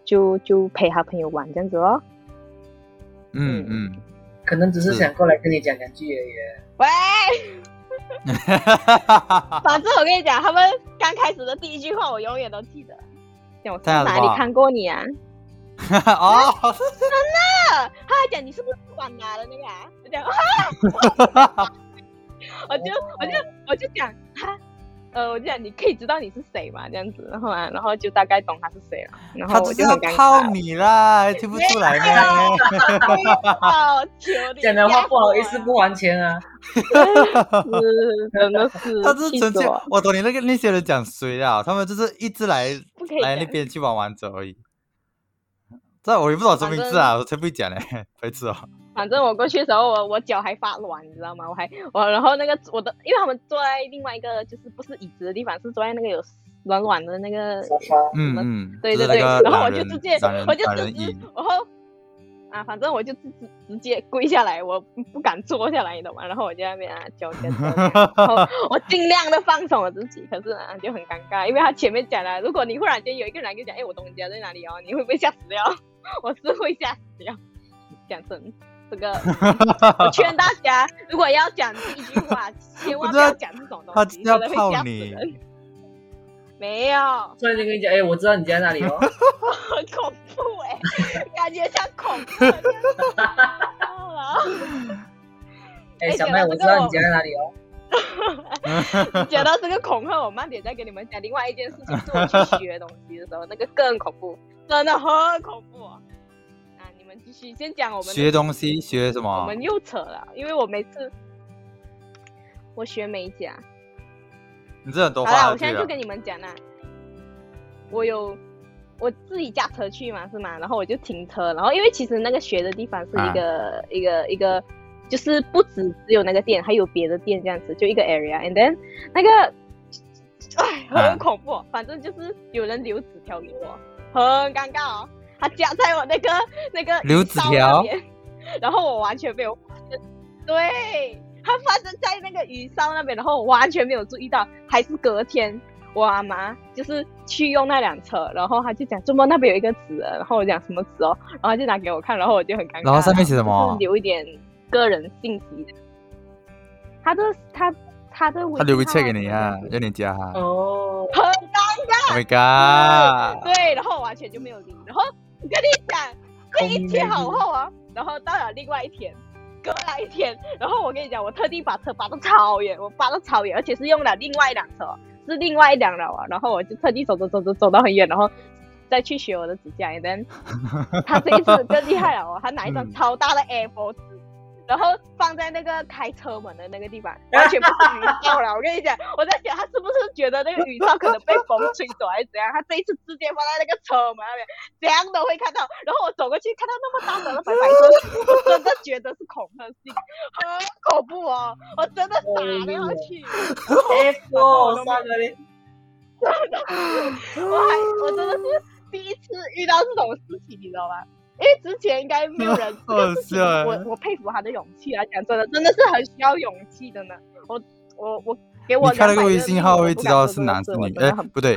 就就陪他朋友玩这样子哦。嗯嗯，可能只是想过来跟你讲两句而已。喂，反正我跟你讲，他们刚开始的第一句话我永远都记得。我在哪里看过你啊？哦，真的，他还讲你是不是管拿的那个？我讲，我就我就我就讲他，呃，我就讲你可以知道你是谁嘛，这样子，然后啊，然后就大概懂他是谁了。然后我就很尴尬。你啦，听不出来吗？讲的话不好意思，不还钱啊。是，真的是。他是纯粹，我懂你那个那些人讲谁啊？他们就是一直来。来那边去玩王者而已，这我也不知道什么名字啊，我才不会讲嘞，白痴哦。反正我过去的时候，我我脚还发软，你知道吗？我还我然后那个我的，因为他们坐在另外一个就是不是椅子的地方，是坐在那个有软软的那个沙发，嗯嗯，对对对，然后我就直接我就直接然后。啊，反正我就直直直接跪下来，我不敢坐下来，你懂吗？然后我就在那边啊，脚跟，然后我尽量的放松我自己，可是啊，就很尴尬，因为他前面讲了，如果你忽然间有一个人跟你讲，哎，我东家在哪里哦，你会不会吓死掉？我是会吓死掉。讲真，这个我劝大家，如果要讲第一句话，千万不要讲这种东西，可能会吓死人。没有，突然就跟你讲，哎，我知道你家在哪里哦。很 恐怖哎，感觉像恐怖。哎，小妹，我知道你家在哪里哦。讲到这个恐吓，我慢点再跟你们讲另外一件事情，是我去学东西的时候，那个更恐怖，真的很恐怖。继续先讲我们学东西学什么？我们又扯了，因为我每次我学美甲。你这很多好了，我现在就跟你们讲啦。我有我自己驾车去嘛，是吗？然后我就停车，然后因为其实那个学的地方是一个一个一个，就是不止只有那个店，还有别的店这样子，就一个 area。And then 那个，哎，很恐怖。反正就是有人留纸条给我，很尴尬哦。他夹在我那个那个留纸条，然后我完全没有发现。对。他发生在那个鱼烧那边，然后我完全没有注意到，还是隔天我阿妈就是去用那辆车，然后他就讲，怎么那边有一个纸，然后我讲什么纸哦，然后他就拿给我看，然后我就很尴尬。然后上面写什么？留一点个人信息的。他的他他的他留个切给你啊，让你加哈。哦，很尴尬。Oh my god！对，然后我完全就没有理。然后跟你讲，这一天好厚啊，然后到了另外一天。隔了一天，然后我跟你讲，我特地把车扒到超远，我扒到超远，而且是用了另外一辆车，是另外一辆了啊。然后我就特地走走走走走到很远，然后再去学我的指甲。然后他这一次更厉害了哦，他拿一张超大的 A4 纸。然后放在那个开车门的那个地方，完全不是雨罩了。我跟你讲，我在想他是不是觉得那个雨罩可能被风吹走还是怎样？他这一次直接放在那个车门那边，这样都会看到。然后我走过去看到那么大的白白车，我真的觉得是恐吓性，很恐怖哦！我真的傻了要去。F 三个的，真的，我还我真的是第一次遇到这种事情，你知道吗？因为之前应该没有人，我我佩服他的勇气啊！讲真的，真的是很需要勇气的呢。我我我给我看那个微信号会知道是男是女？哎，不对，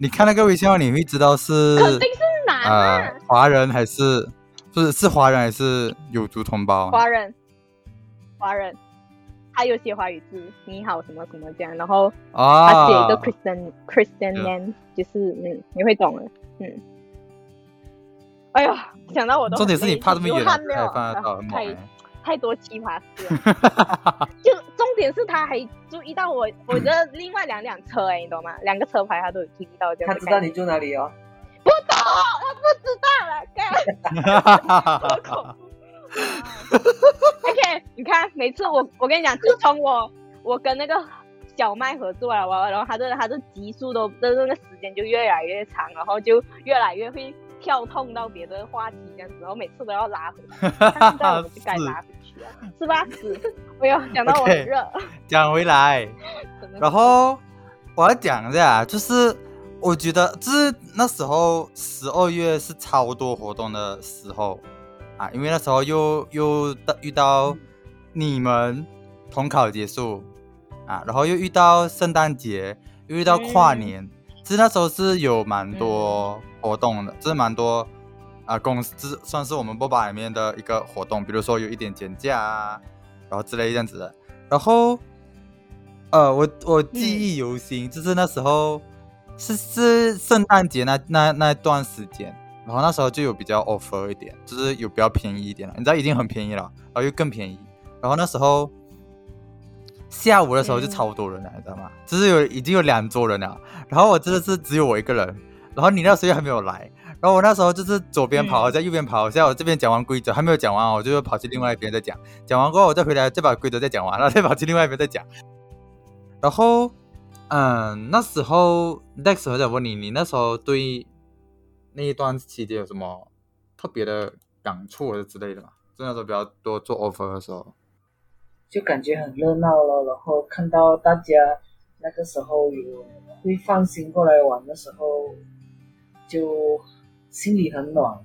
你看那个微信号你会知道是肯定是男啊，华人还是？不是是华人还是有族同胞？华人，华人，他有写华语字，你好什么什么这样，然后他写一个 Christian Christian man，就是嗯，你会懂的，嗯。哎呀，想到我都重点是你怕这么远才放得到，太太多奇葩事。就重点是他还注意到我我的另外两辆车哎，你懂吗？两个车牌他都有注意到，这样。他知道你住哪里哦？不懂，他不知道了，干。好恐怖。OK，你看，每次我我跟你讲，自从我我跟那个小麦合作了，我然后他的他的级数都的那个时间就越来越长，然后就越来越会。跳痛到别的话题这样子，然后每次都要拉回来，现在我们就该拉回去了，是吧？是，哎呦，讲到 我很热，讲回来，然后我要讲一下，就是我觉得就是那时候十二月是超多活动的时候啊，因为那时候又又遇到你们统考结束啊，然后又遇到圣诞节，又遇到跨年，其实那时候是有蛮多。活动的，这是蛮多啊，公司算是我们波巴里面的一个活动，比如说有一点减价啊，然后之类这样子的。然后，呃，我我记忆犹新，就是那时候是是圣诞节那那那段时间，然后那时候就有比较 offer 一点，就是有比较便宜一点了。你知道已经很便宜了，然后又更便宜。然后那时候下午的时候就超多人了，你知道吗？就是有已经有两桌人了，然后我真的是只有我一个人。然后你那时候还没有来，然后我那时候就是左边跑，在右边跑，在我这边讲完规则还没有讲完，我就跑去另外一边再讲，讲完过后我再回来再把规则再讲完，然后再跑去另外一边再讲。然后，嗯，那时候 next 我再问你，你那时候对那一段期间有什么特别的感触或者之类的吗？就那时候比较多做 offer 的时候，就感觉很热闹了，然后看到大家那个时候有会放心过来玩的时候。就心里很暖，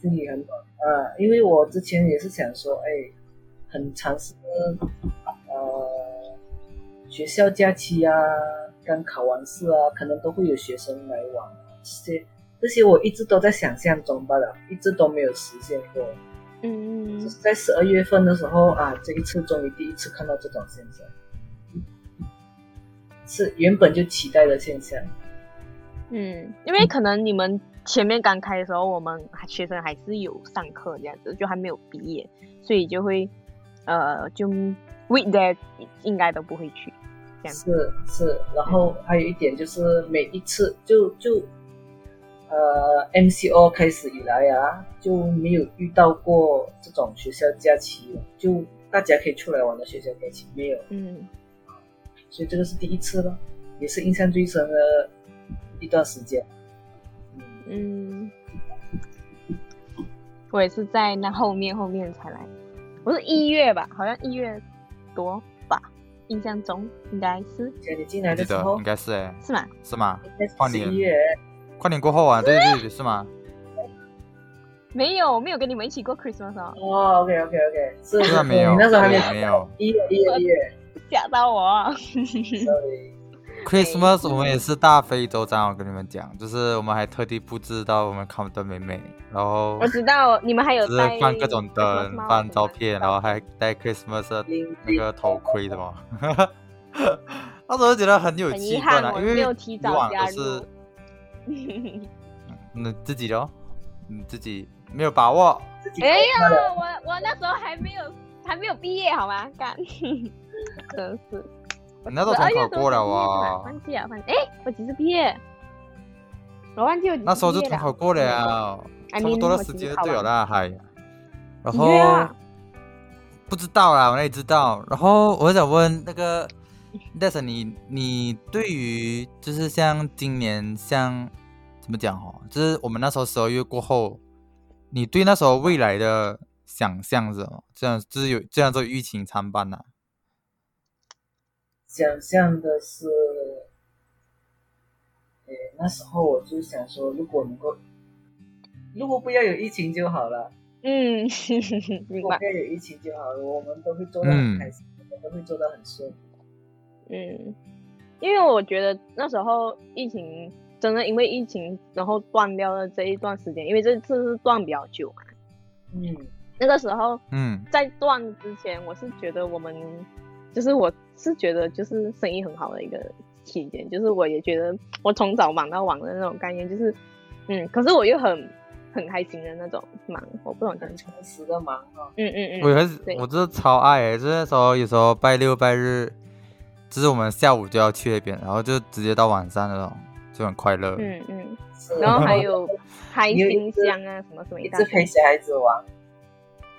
心里很暖啊！因为我之前也是想说，哎，很长时间，呃，学校假期啊，刚考完试啊，可能都会有学生来玩，这些这些我一直都在想象中罢了，一直都没有实现过。嗯，就是在十二月份的时候啊，这一次终于第一次看到这种现象，是原本就期待的现象。嗯，因为可能你们前面刚开的时候，我们学生还是有上课这样子，就还没有毕业，所以就会呃，就 weekday 应该都不会去。这样是是，然后还有一点就是每一次就就呃 MCO 开始以来啊，就没有遇到过这种学校假期，就大家可以出来玩的学校假期没有。嗯，所以这个是第一次了，也是印象最深的。一段时间，嗯，我也是在那后面后面才来，我是一月吧，好像一月多吧，印象中应该是。你进来的时候应该是哎，是吗？是吗？跨年，跨年过后啊，对对对，是吗？没有，没有跟你们一起过 Christmas 哦。OK OK OK，是没有，那时候还没没有，一月一月一月，吓到我。Christmas 我们也是大费周章，我跟你们讲，就是我们还特地布置到我们看的美美，然后我知道你们还有就是放各种灯、放照片，然后还戴 Christmas 那个头盔的嘛，那时候觉得很有气氛啊，因为以往都是，那自己的，你自己没有把握。哎呀，我我那时候还没有还没有毕业好吗？干，真是。你那时候统考过了哇？忘记啊，忘记。哎，我几时毕业？我忘记我那时候就统考过了，差不多的时间就有了还。然后不知道啦，我哪里知道？然后我想问那个戴 森，你你对于就是像今年像怎么讲哦？就是我们那时候十二月过后，你对那时候未来的想象是什么？这样就是有这样做疫情参半呐？想象的是，诶，那时候我就想说，如果能够，如果不要有疫情就好了。嗯，如果不要有疫情就好了，我们都会做的很开心，我们都会做的很顺。嗯，因为我觉得那时候疫情真的因为疫情，然后断掉了这一段时间，因为这次是断比较久嘛。嗯，那个时候，嗯，在断之前，我是觉得我们，就是我是觉得就是生意很好的一个期间，就是我也觉得我从早忙到晚的那种概念，就是嗯，可是我又很很开心的那种忙，我不懂很充实的忙哦。嗯嗯嗯，我也是，我真的超爱，就是那时候有时候拜六拜日，就是我们下午就要去那边，然后就直接到晚上那种，就很快乐。嗯嗯。然后还有 开心箱啊，什么什么，一直陪小孩子玩。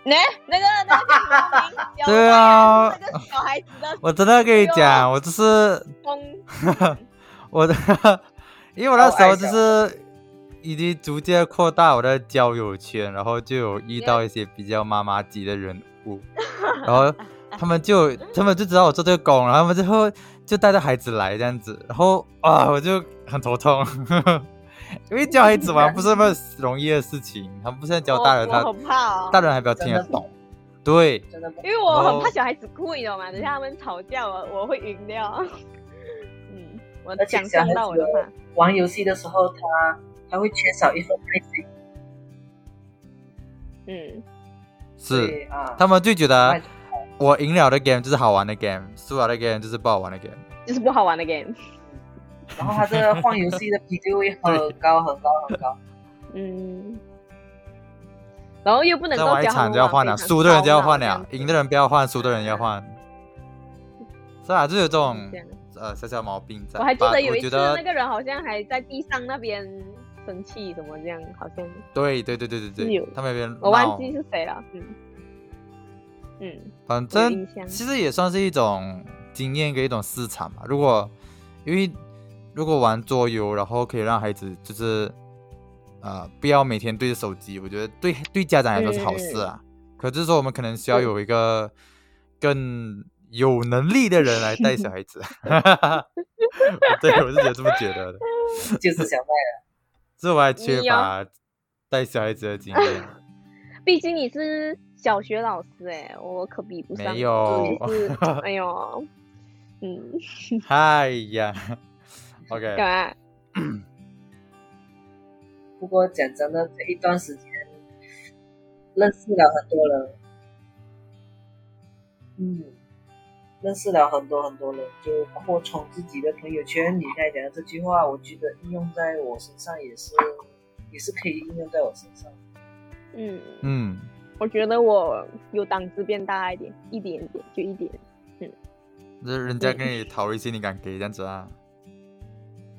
那那个那个对啊，那个小孩子的，我真的跟你讲，我就是，我 的，因为我那时候就是已经逐渐扩大我的交友圈，然后就有遇到一些比较妈妈级的人物，然后他们就他们就知道我做这个工，然后他们之后就带着孩子来这样子，然后啊，我就很头痛。因为教孩子玩 不是那么容易的事情，他们不像教大人，他大人还比较听得懂。对，因为我很怕小孩子哭，你知道吗？等下他们吵架，我我会晕掉。嗯，我想象到我的话，玩游戏的时候，他他会缺少一份开心。嗯，是啊，他们就觉得我赢了的 game 就是好玩的 game，输了的 game 就是不好玩的 game，就是不好玩的 game。然后他这个换游戏的频率会很高很高很高，嗯，然后又不能够玩一场就要换了，输的人就要换了，赢的人不要换，输的人要换，是啊，就有这种呃小小毛病在。我还记得有一次那个人好像还在地上那边生气什么这样，好像对对对对对对，他们那边我忘记是谁了，嗯嗯，反正其实也算是一种经验跟一种市场嘛，如果因为。如果玩桌游，然后可以让孩子就是，呃，不要每天对着手机，我觉得对对家长来说是好事啊。可是说我们可能需要有一个更有能力的人来带小孩子。对，我是觉得这么觉得的。就是想带了，这我还缺乏带小孩子的经验。毕竟你是小学老师哎，我可比不上。没有。哎呦，嗯。哎呀。OK，干 不过讲真的，这一段时间认识了很多人，嗯，认识了很多很多人，就扩充自己的朋友圈。你刚才讲的这句话，我觉得应用在我身上也是，也是可以应用在我身上。嗯嗯，我觉得我有胆子变大一点，一点点，就一点。嗯，那人家跟你讨一些，你敢给这样子啊？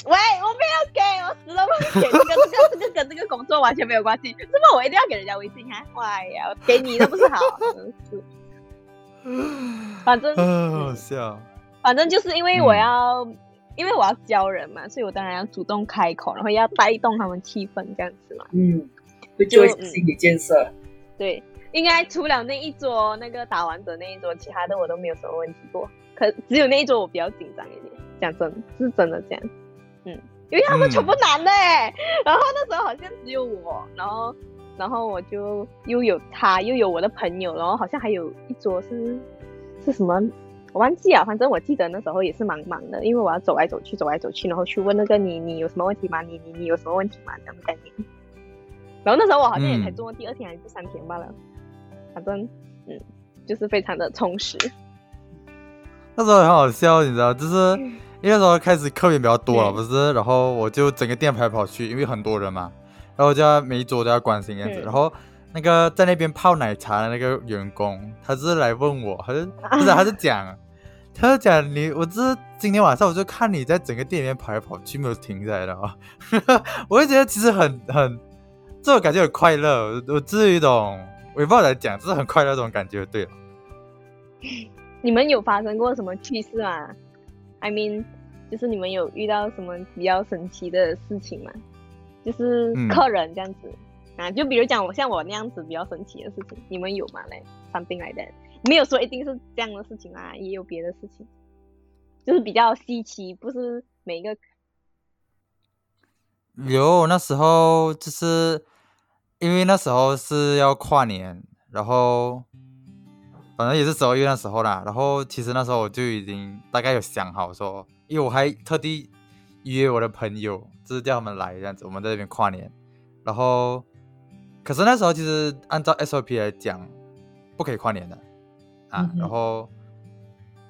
喂，我没有给，我死都不给。这个、这个、这个跟这个工作完全没有关系。为什么我一定要给人家微信？哈，坏呀，给你那不是好？反正好 笑。反正就是因为我要，因为我要教人嘛，所以我当然要主动开口，然后要带动他们气氛，这样子嘛。嗯，会做心理建设。对，应该除了那一桌那个打完的那一桌，其他的我都没有什么问题过。可只有那一桌我比较紧张一点，讲真，是真的这样。嗯，因为他们全部男的哎，然后那时候好像只有我，然后，然后我就又有他，又有我的朋友，然后好像还有一桌是是什么，我忘记啊，反正我记得那时候也是忙忙的，因为我要走来走去，走来走去，然后去问那个你，你有什么问题吗？你你你有什么问题吗？这样的概念。然后那时候我好像也才做第二天还是第三天罢了，反正嗯，就是非常的充实。那时候很好笑，你知道，就是。因为那时候开始客人比较多了，不是，然后我就整个店跑来跑去，因为很多人嘛，然后就要每一桌都要关心样子。然后那个在那边泡奶茶的那个员工，他是来问我，他是 不是他是讲，他是讲你，我这今天晚上我就看你在整个店里面跑来跑去，没有停下来的啊，我就觉得其实很很这种感觉很快乐，我是一种我也不知道怎么讲，就是很快乐这种感觉。对了，你们有发生过什么趣事吗？I mean。就是你们有遇到什么比较神奇的事情吗？就是客人这样子啊，就比如讲我像我那样子比较神奇的事情，你们有吗？嘞，something like that，没有说一定是这样的事情啊，也有别的事情，就是比较稀奇，不是每一个。有那时候就是因为那时候是要跨年，然后反正也是十二月那时候啦，然后其实那时候我就已经大概有想好说。因为我还特地约我的朋友，就是叫他们来这样子，我们在这边跨年。然后，可是那时候其实按照 SOP 来讲，不可以跨年的啊。然后，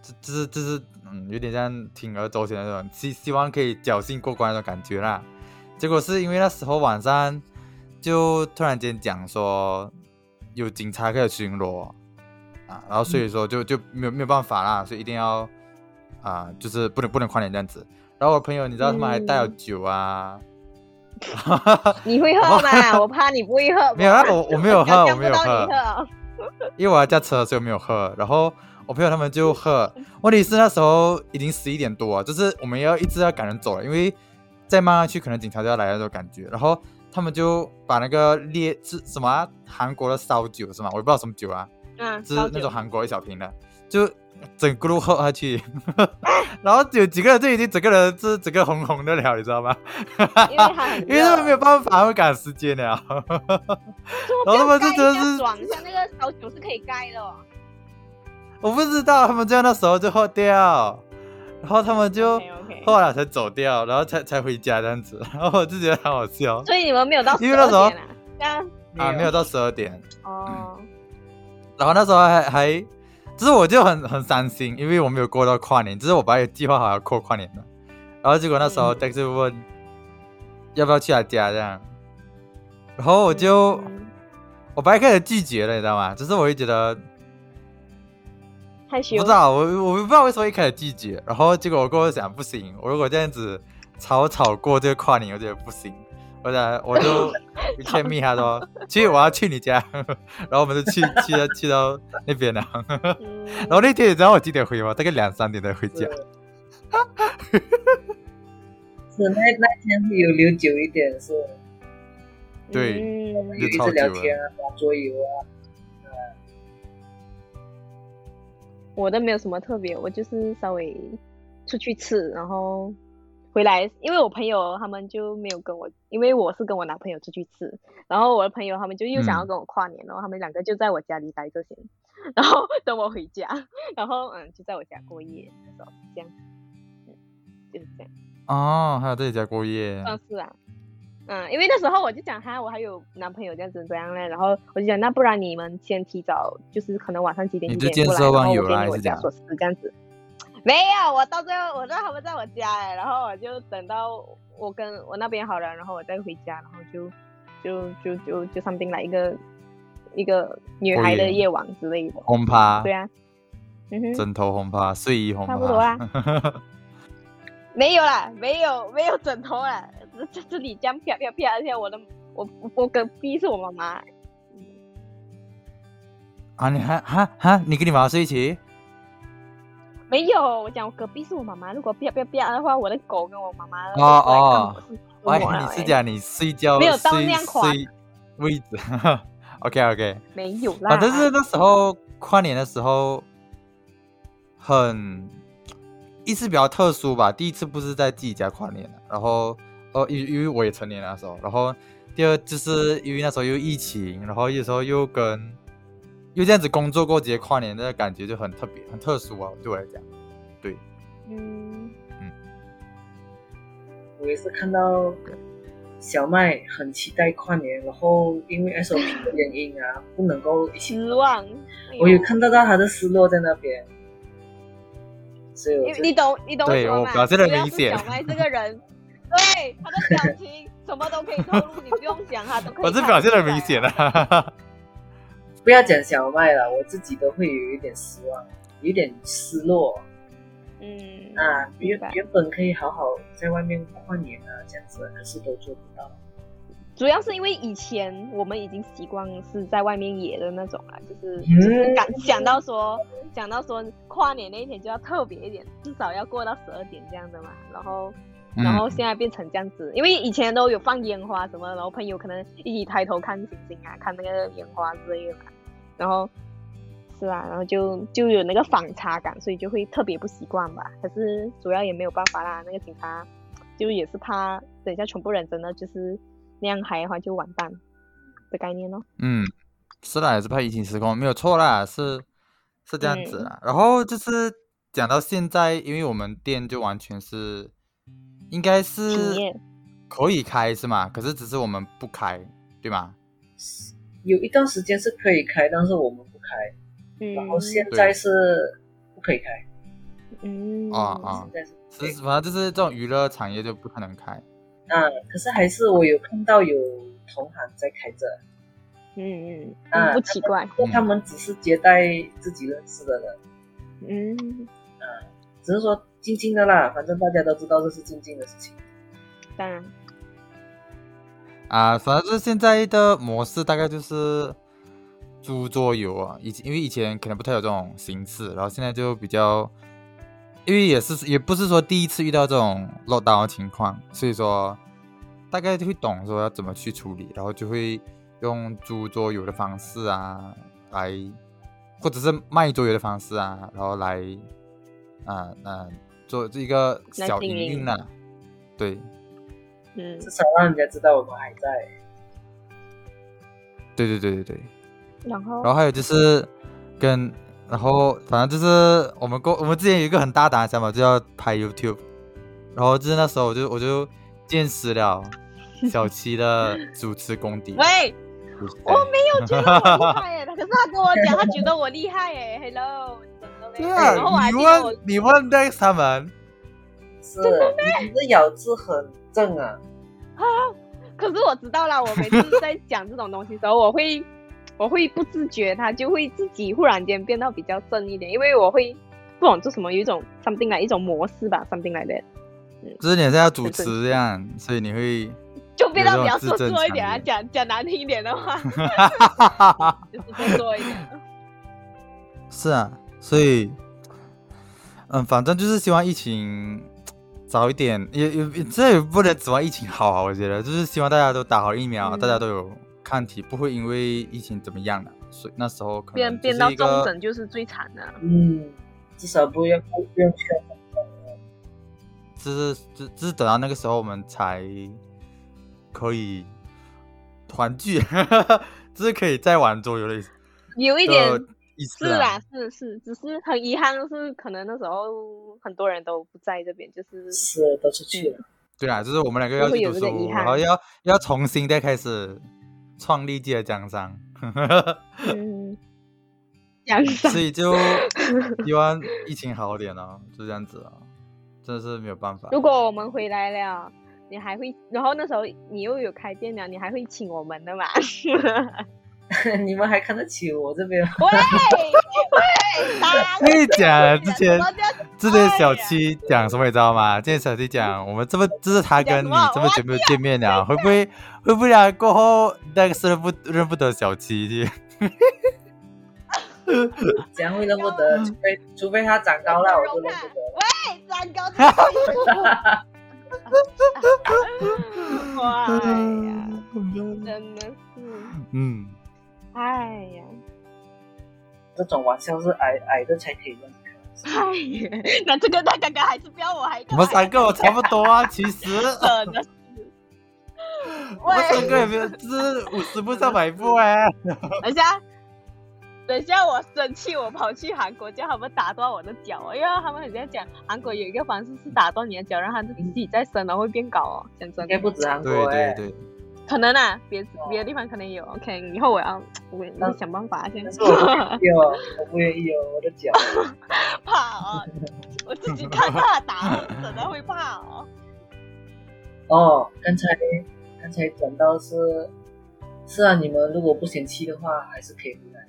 这这是这是嗯，有点像铤而走险的那种，希希望可以侥幸过关那种感觉啦。结果是因为那时候晚上就突然间讲说有警察开始巡逻啊，然后所以说就就没有没有办法啦，所以一定要啊，就是不能不能跨年这样子。然后我朋友你知道他们还带了酒啊。你会喝吗？我怕你不会喝。没有啊，我我没有喝，我没有喝。因为我要驾车，所以没有喝。然后我朋友他们就喝。问题是那时候已经十一点多，就是我们要一直要赶人走了，因为再慢下去可能警察就要来那种感觉。然后他们就把那个烈是什么韩国的烧酒是吗？我也不知道什么酒啊，嗯，是那种韩国一小瓶的，就。整咕噜喝下去，然后有几个人就已经整个人是整个红红的了，你知道吗？因为 因为他们没有办法，会赶时间了。然后他们就真的是爽，像那个烧酒是可以盖的。我不知道，他们就那时候就喝掉，然后他们就后来才走掉，然后才才回家这样子。然后我就觉得很好笑。所以你们没有到因为那时候啊，没有到十二点哦。然后那时候还还。就是我就很很伤心，因为我没有过到跨年，只是我本来计划好要过跨年的，然后结果那时候 d 就问要不要去他家这样，然后我就我本来开始拒绝了，你知道吗？只是我会觉得害羞，不知道我我不知道为什么一开始拒绝，然后结果我跟我想不行，我如果这样子草草过这个跨年，我觉得不行。我来，我就签密他说，其实我要去你家，然后我们就去 去到去到那边了。然后那天你知道我几点回吗？大概两三点才回家。是那那天有留久一点是？对，就一直聊天啊，打桌游啊。我都没有什么特别，我就是稍微出去吃，然后。回来，因为我朋友他们就没有跟我，因为我是跟我男朋友出去吃，然后我的朋友他们就又想要跟我跨年，然后他们两个就在我家里待着先，然后等我回家，然后嗯就在我家过夜，这样，嗯就是这样。哦，还有在你家过夜？嗯是啊，嗯，因为那时候我就讲哈，我还有男朋友这样子这样嘞，然后我就讲那不然你们先提早，就是可能晚上几点几点过来，然后我给你我家锁匙这样子。没有，我到最后，我知道他们在我家哎，然后我就等到我跟我那边好了，然后我再回家，然后就就就就就上定来一个一个女孩的夜晚之类的。轰趴。对啊。嗯哼。枕头轰趴，睡衣轰趴。差不多啊。没有啦，没有没有枕头啦，这这里这样飘飘飘，而且我的我我隔壁是我妈妈。啊，你还哈哈，你跟你妈妈睡一起？没有，我讲我隔壁是我妈妈。如果不要不要不要的话，我的狗跟我妈妈哦哦，哎，你是讲你睡觉没有到那样夸位置？OK OK，没有啦。反正是那时候跨年的时候，很一次比较特殊吧。第一次不是在自己家跨年然后哦，因因为我也成年那时候，然后第二就是因为那时候又疫情，然后有时候又跟。因为这样子工作过节跨年的感觉就很特别、很特殊啊，对我来讲，对，嗯嗯，我也是看到小麦很期待跨年，然后因为 SOP 的原因啊，不能够一起失望。我有看到到他的失落在那边，所以你懂你懂对我表现的明显。小麦这个人，对他的表情什么都可以透露，你不用讲他都可以。我是表现的明显了。不要讲小麦了，我自己都会有一点失望，有点失落。嗯啊，原原本可以好好在外面跨年啊，这样子，可是都做不到。主要是因为以前我们已经习惯是在外面野的那种了，就是就是感想到说想到说跨年那一天就要特别一点，至少要过到十二点这样的嘛。然后然后现在变成这样子，因为以前都有放烟花什么，然后朋友可能一起抬头看星星啊，看那个烟花之类的嘛。然后是啊，然后就就有那个反差感，所以就会特别不习惯吧。可是主要也没有办法啦，那个警察就也是怕等一下全部人真的就是那样嗨的话就完蛋的概念咯。嗯，是啦，也是怕疫情失控，没有错啦，是是这样子啦。然后就是讲到现在，因为我们店就完全是应该是可以开是吗？可是只是我们不开，对吗？有一段时间是可以开，但是我们不开，嗯然后现在是不可以开。嗯啊啊，是是，反正就是这种娱乐产业就不可能开。嗯，可是还是我有看到有同行在开着。嗯嗯，不奇怪，他们只是接待自己认识的人。嗯，嗯，只是说静静的啦，反正大家都知道这是静静的事情。当然。啊，反正是现在的模式大概就是租桌游啊，以因为以前可能不太有这种形式，然后现在就比较，因为也是也不是说第一次遇到这种漏刀的情况，所以说大概就会懂说要怎么去处理，然后就会。用租桌游的方式啊，来，或者是卖桌游的方式啊，然后来，啊啊，做这一个小营运呢，对，嗯，至少让人家知道我们还在。对对对对对。然后，然后还有就是跟，然后反正就是我们过，我们之前有一个很大胆的想法，就要拍 YouTube，然后就是那时候我就我就见识了小七的主持功底。喂。我没有觉得我厉害耶，可 是他跟我讲，他觉得我厉害耶。Hello，对啊，你问你问 Dex 他们，是，你的咬字很正啊。啊，可是我知道啦，我每次在讲这种东西的时候，我会 我会不自觉，他就会自己忽然间变到比较正一点，因为我会不懂做什么，有一种 something 来一种模式吧，something 来的。就是你现在要主持这样，所以你会。就变得比较做作一点啊，讲 讲难听一点的话，就是做作一点。是啊，所以，嗯，反正就是希望疫情早一点，也也这也不能指望疫情好啊。我觉得就是希望大家都打好疫苗，大家都有抗体，不会因为疫情怎么样的。所以那时候可能变变到重症就是最惨的。嗯，至少不要不用去。就是只只是等到那个时候我们才。可以团聚，就是可以再玩桌游的意思，有一点是啦，是是，只是很遗憾的是，可能那时候很多人都不在这边，就是是都出去了。对啊，就是我们两个要去读书，然后要要重新再开始创立自己的江山。嗯，江山。所以就 希望疫情好点哦，就这样子啊，真的是没有办法。如果我们回来了。你还会，然后那时候你又有开店了，你还会请我们的嘛？你们还看得起我这边？喂喂，跟你讲，之前之前小七讲什么你知道吗？之前小七讲，我们这么这是他跟你这么久没有见面了，会不会会不会过后那个是认不认不得小七？怎样会认不得？除非除非他长高了，我就认不得。喂，长高。哇呀，真的是，嗯，哎呀，这种玩笑是矮矮的才可以用。哎呀，那这个他刚刚还是不要我还我们三个我差不多啊，其实真的是，我们三个也没有，只是五十步上百步哎。等下。等下我生气，我跑去韩国叫他们打断我的脚，因为他们很在讲韩国有一个方式是打断你的脚，让他自己自己再生，然后会变高哦。讲真，应该不止韩国对对对，可能啊，别别的地方可能有。OK，以后我要 我我想办法先。我不愿意哦，我的脚。怕哦，我自己看他打，真的会怕哦。哦，刚才刚才讲到是，是啊，你们如果不嫌弃的话，还是可以回来。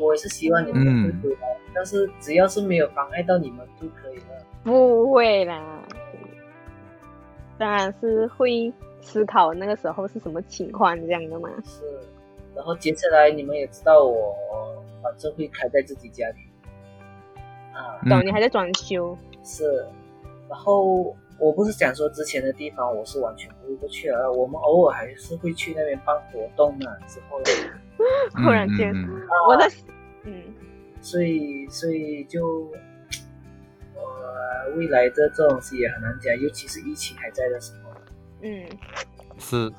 我也是希望你们会回来，但是只要是没有妨碍到你们就可以了。不会啦，当然是会思考那个时候是什么情况这样的吗。是，然后接下来你们也知道我反正会开在自己家里。啊，懂？你还在装修？是，然后我不是讲说之前的地方我是完全不会过去了，我们偶尔还是会去那边办活动呢，之后。突然间，我的，嗯，所以所以就，呃，未来的这东西也很难讲，尤其是疫情还在的时候。嗯，是。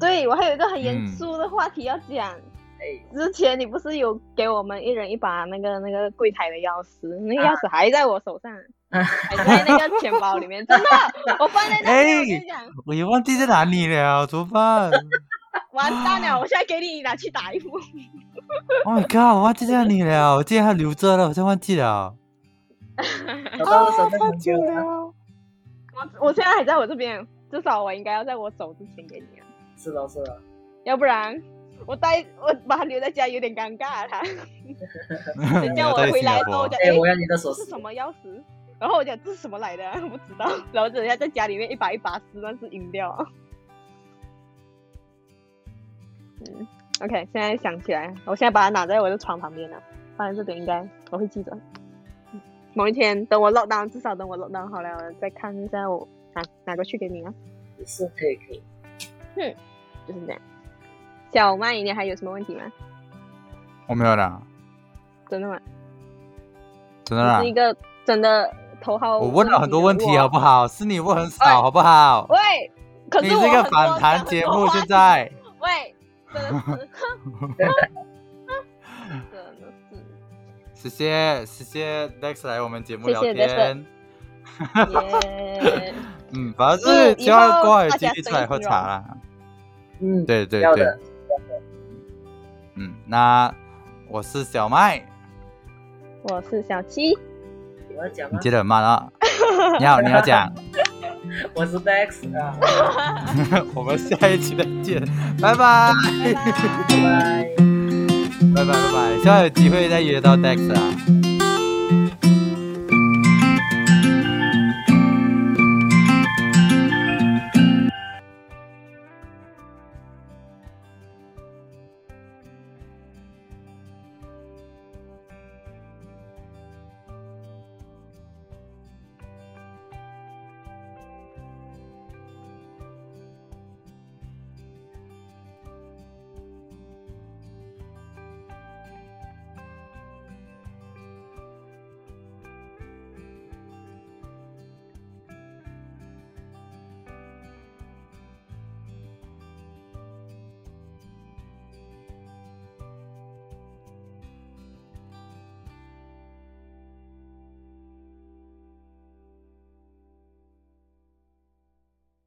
对我还有一个很严肃的话题要讲。之前你不是有给我们一人一把那个那个柜台的钥匙？那个钥匙还在我手上，还在那个钱包里面，真的，我放在那里。我跟你讲，我也忘记在哪里了，怎么办？完蛋了！我现在给你拿去打一副。Oh my god！我忘记在哪里了，我竟然还留着了，我真忘记了。找到手上很久了。我我现在还在我这边，至少我应该要在我走之前给你啊。是的，是的。要不然我带我把它留在家有点尴尬，他。等下我回来之后讲，哎，我要你的手是什么钥匙？然后我讲这是什么来的？不知道。然后等下在家里面一把一把撕，那是音调。嗯，OK，现在想起来，我现在把它拿在我的床旁边了，放在这边应该我会记得。某一天，等我落单，至少等我落单好了，我再看一下我拿拿过去给你啊。也是可以可以。哼，就是这样。小麦，你还有什么问题吗？我没有啦。真的吗？真的啦。是一个真的头号。我问了很多问题，好不好？是你问很少，好不好？喂，可是你是一个反弹节目，现在。喂，真的是。谢谢谢谢 Dex 来我们节目聊天。嗯，反正是希望过会继续出来喝茶啦。嗯，对对对。嗯，那我是小麦，我是小七。我要讲吗？你接得很慢啊。你好，你要讲。我是 Dex 啊。我们下一期再见，拜拜。拜拜。拜拜拜拜，希望有机会再约到 Dex 啊。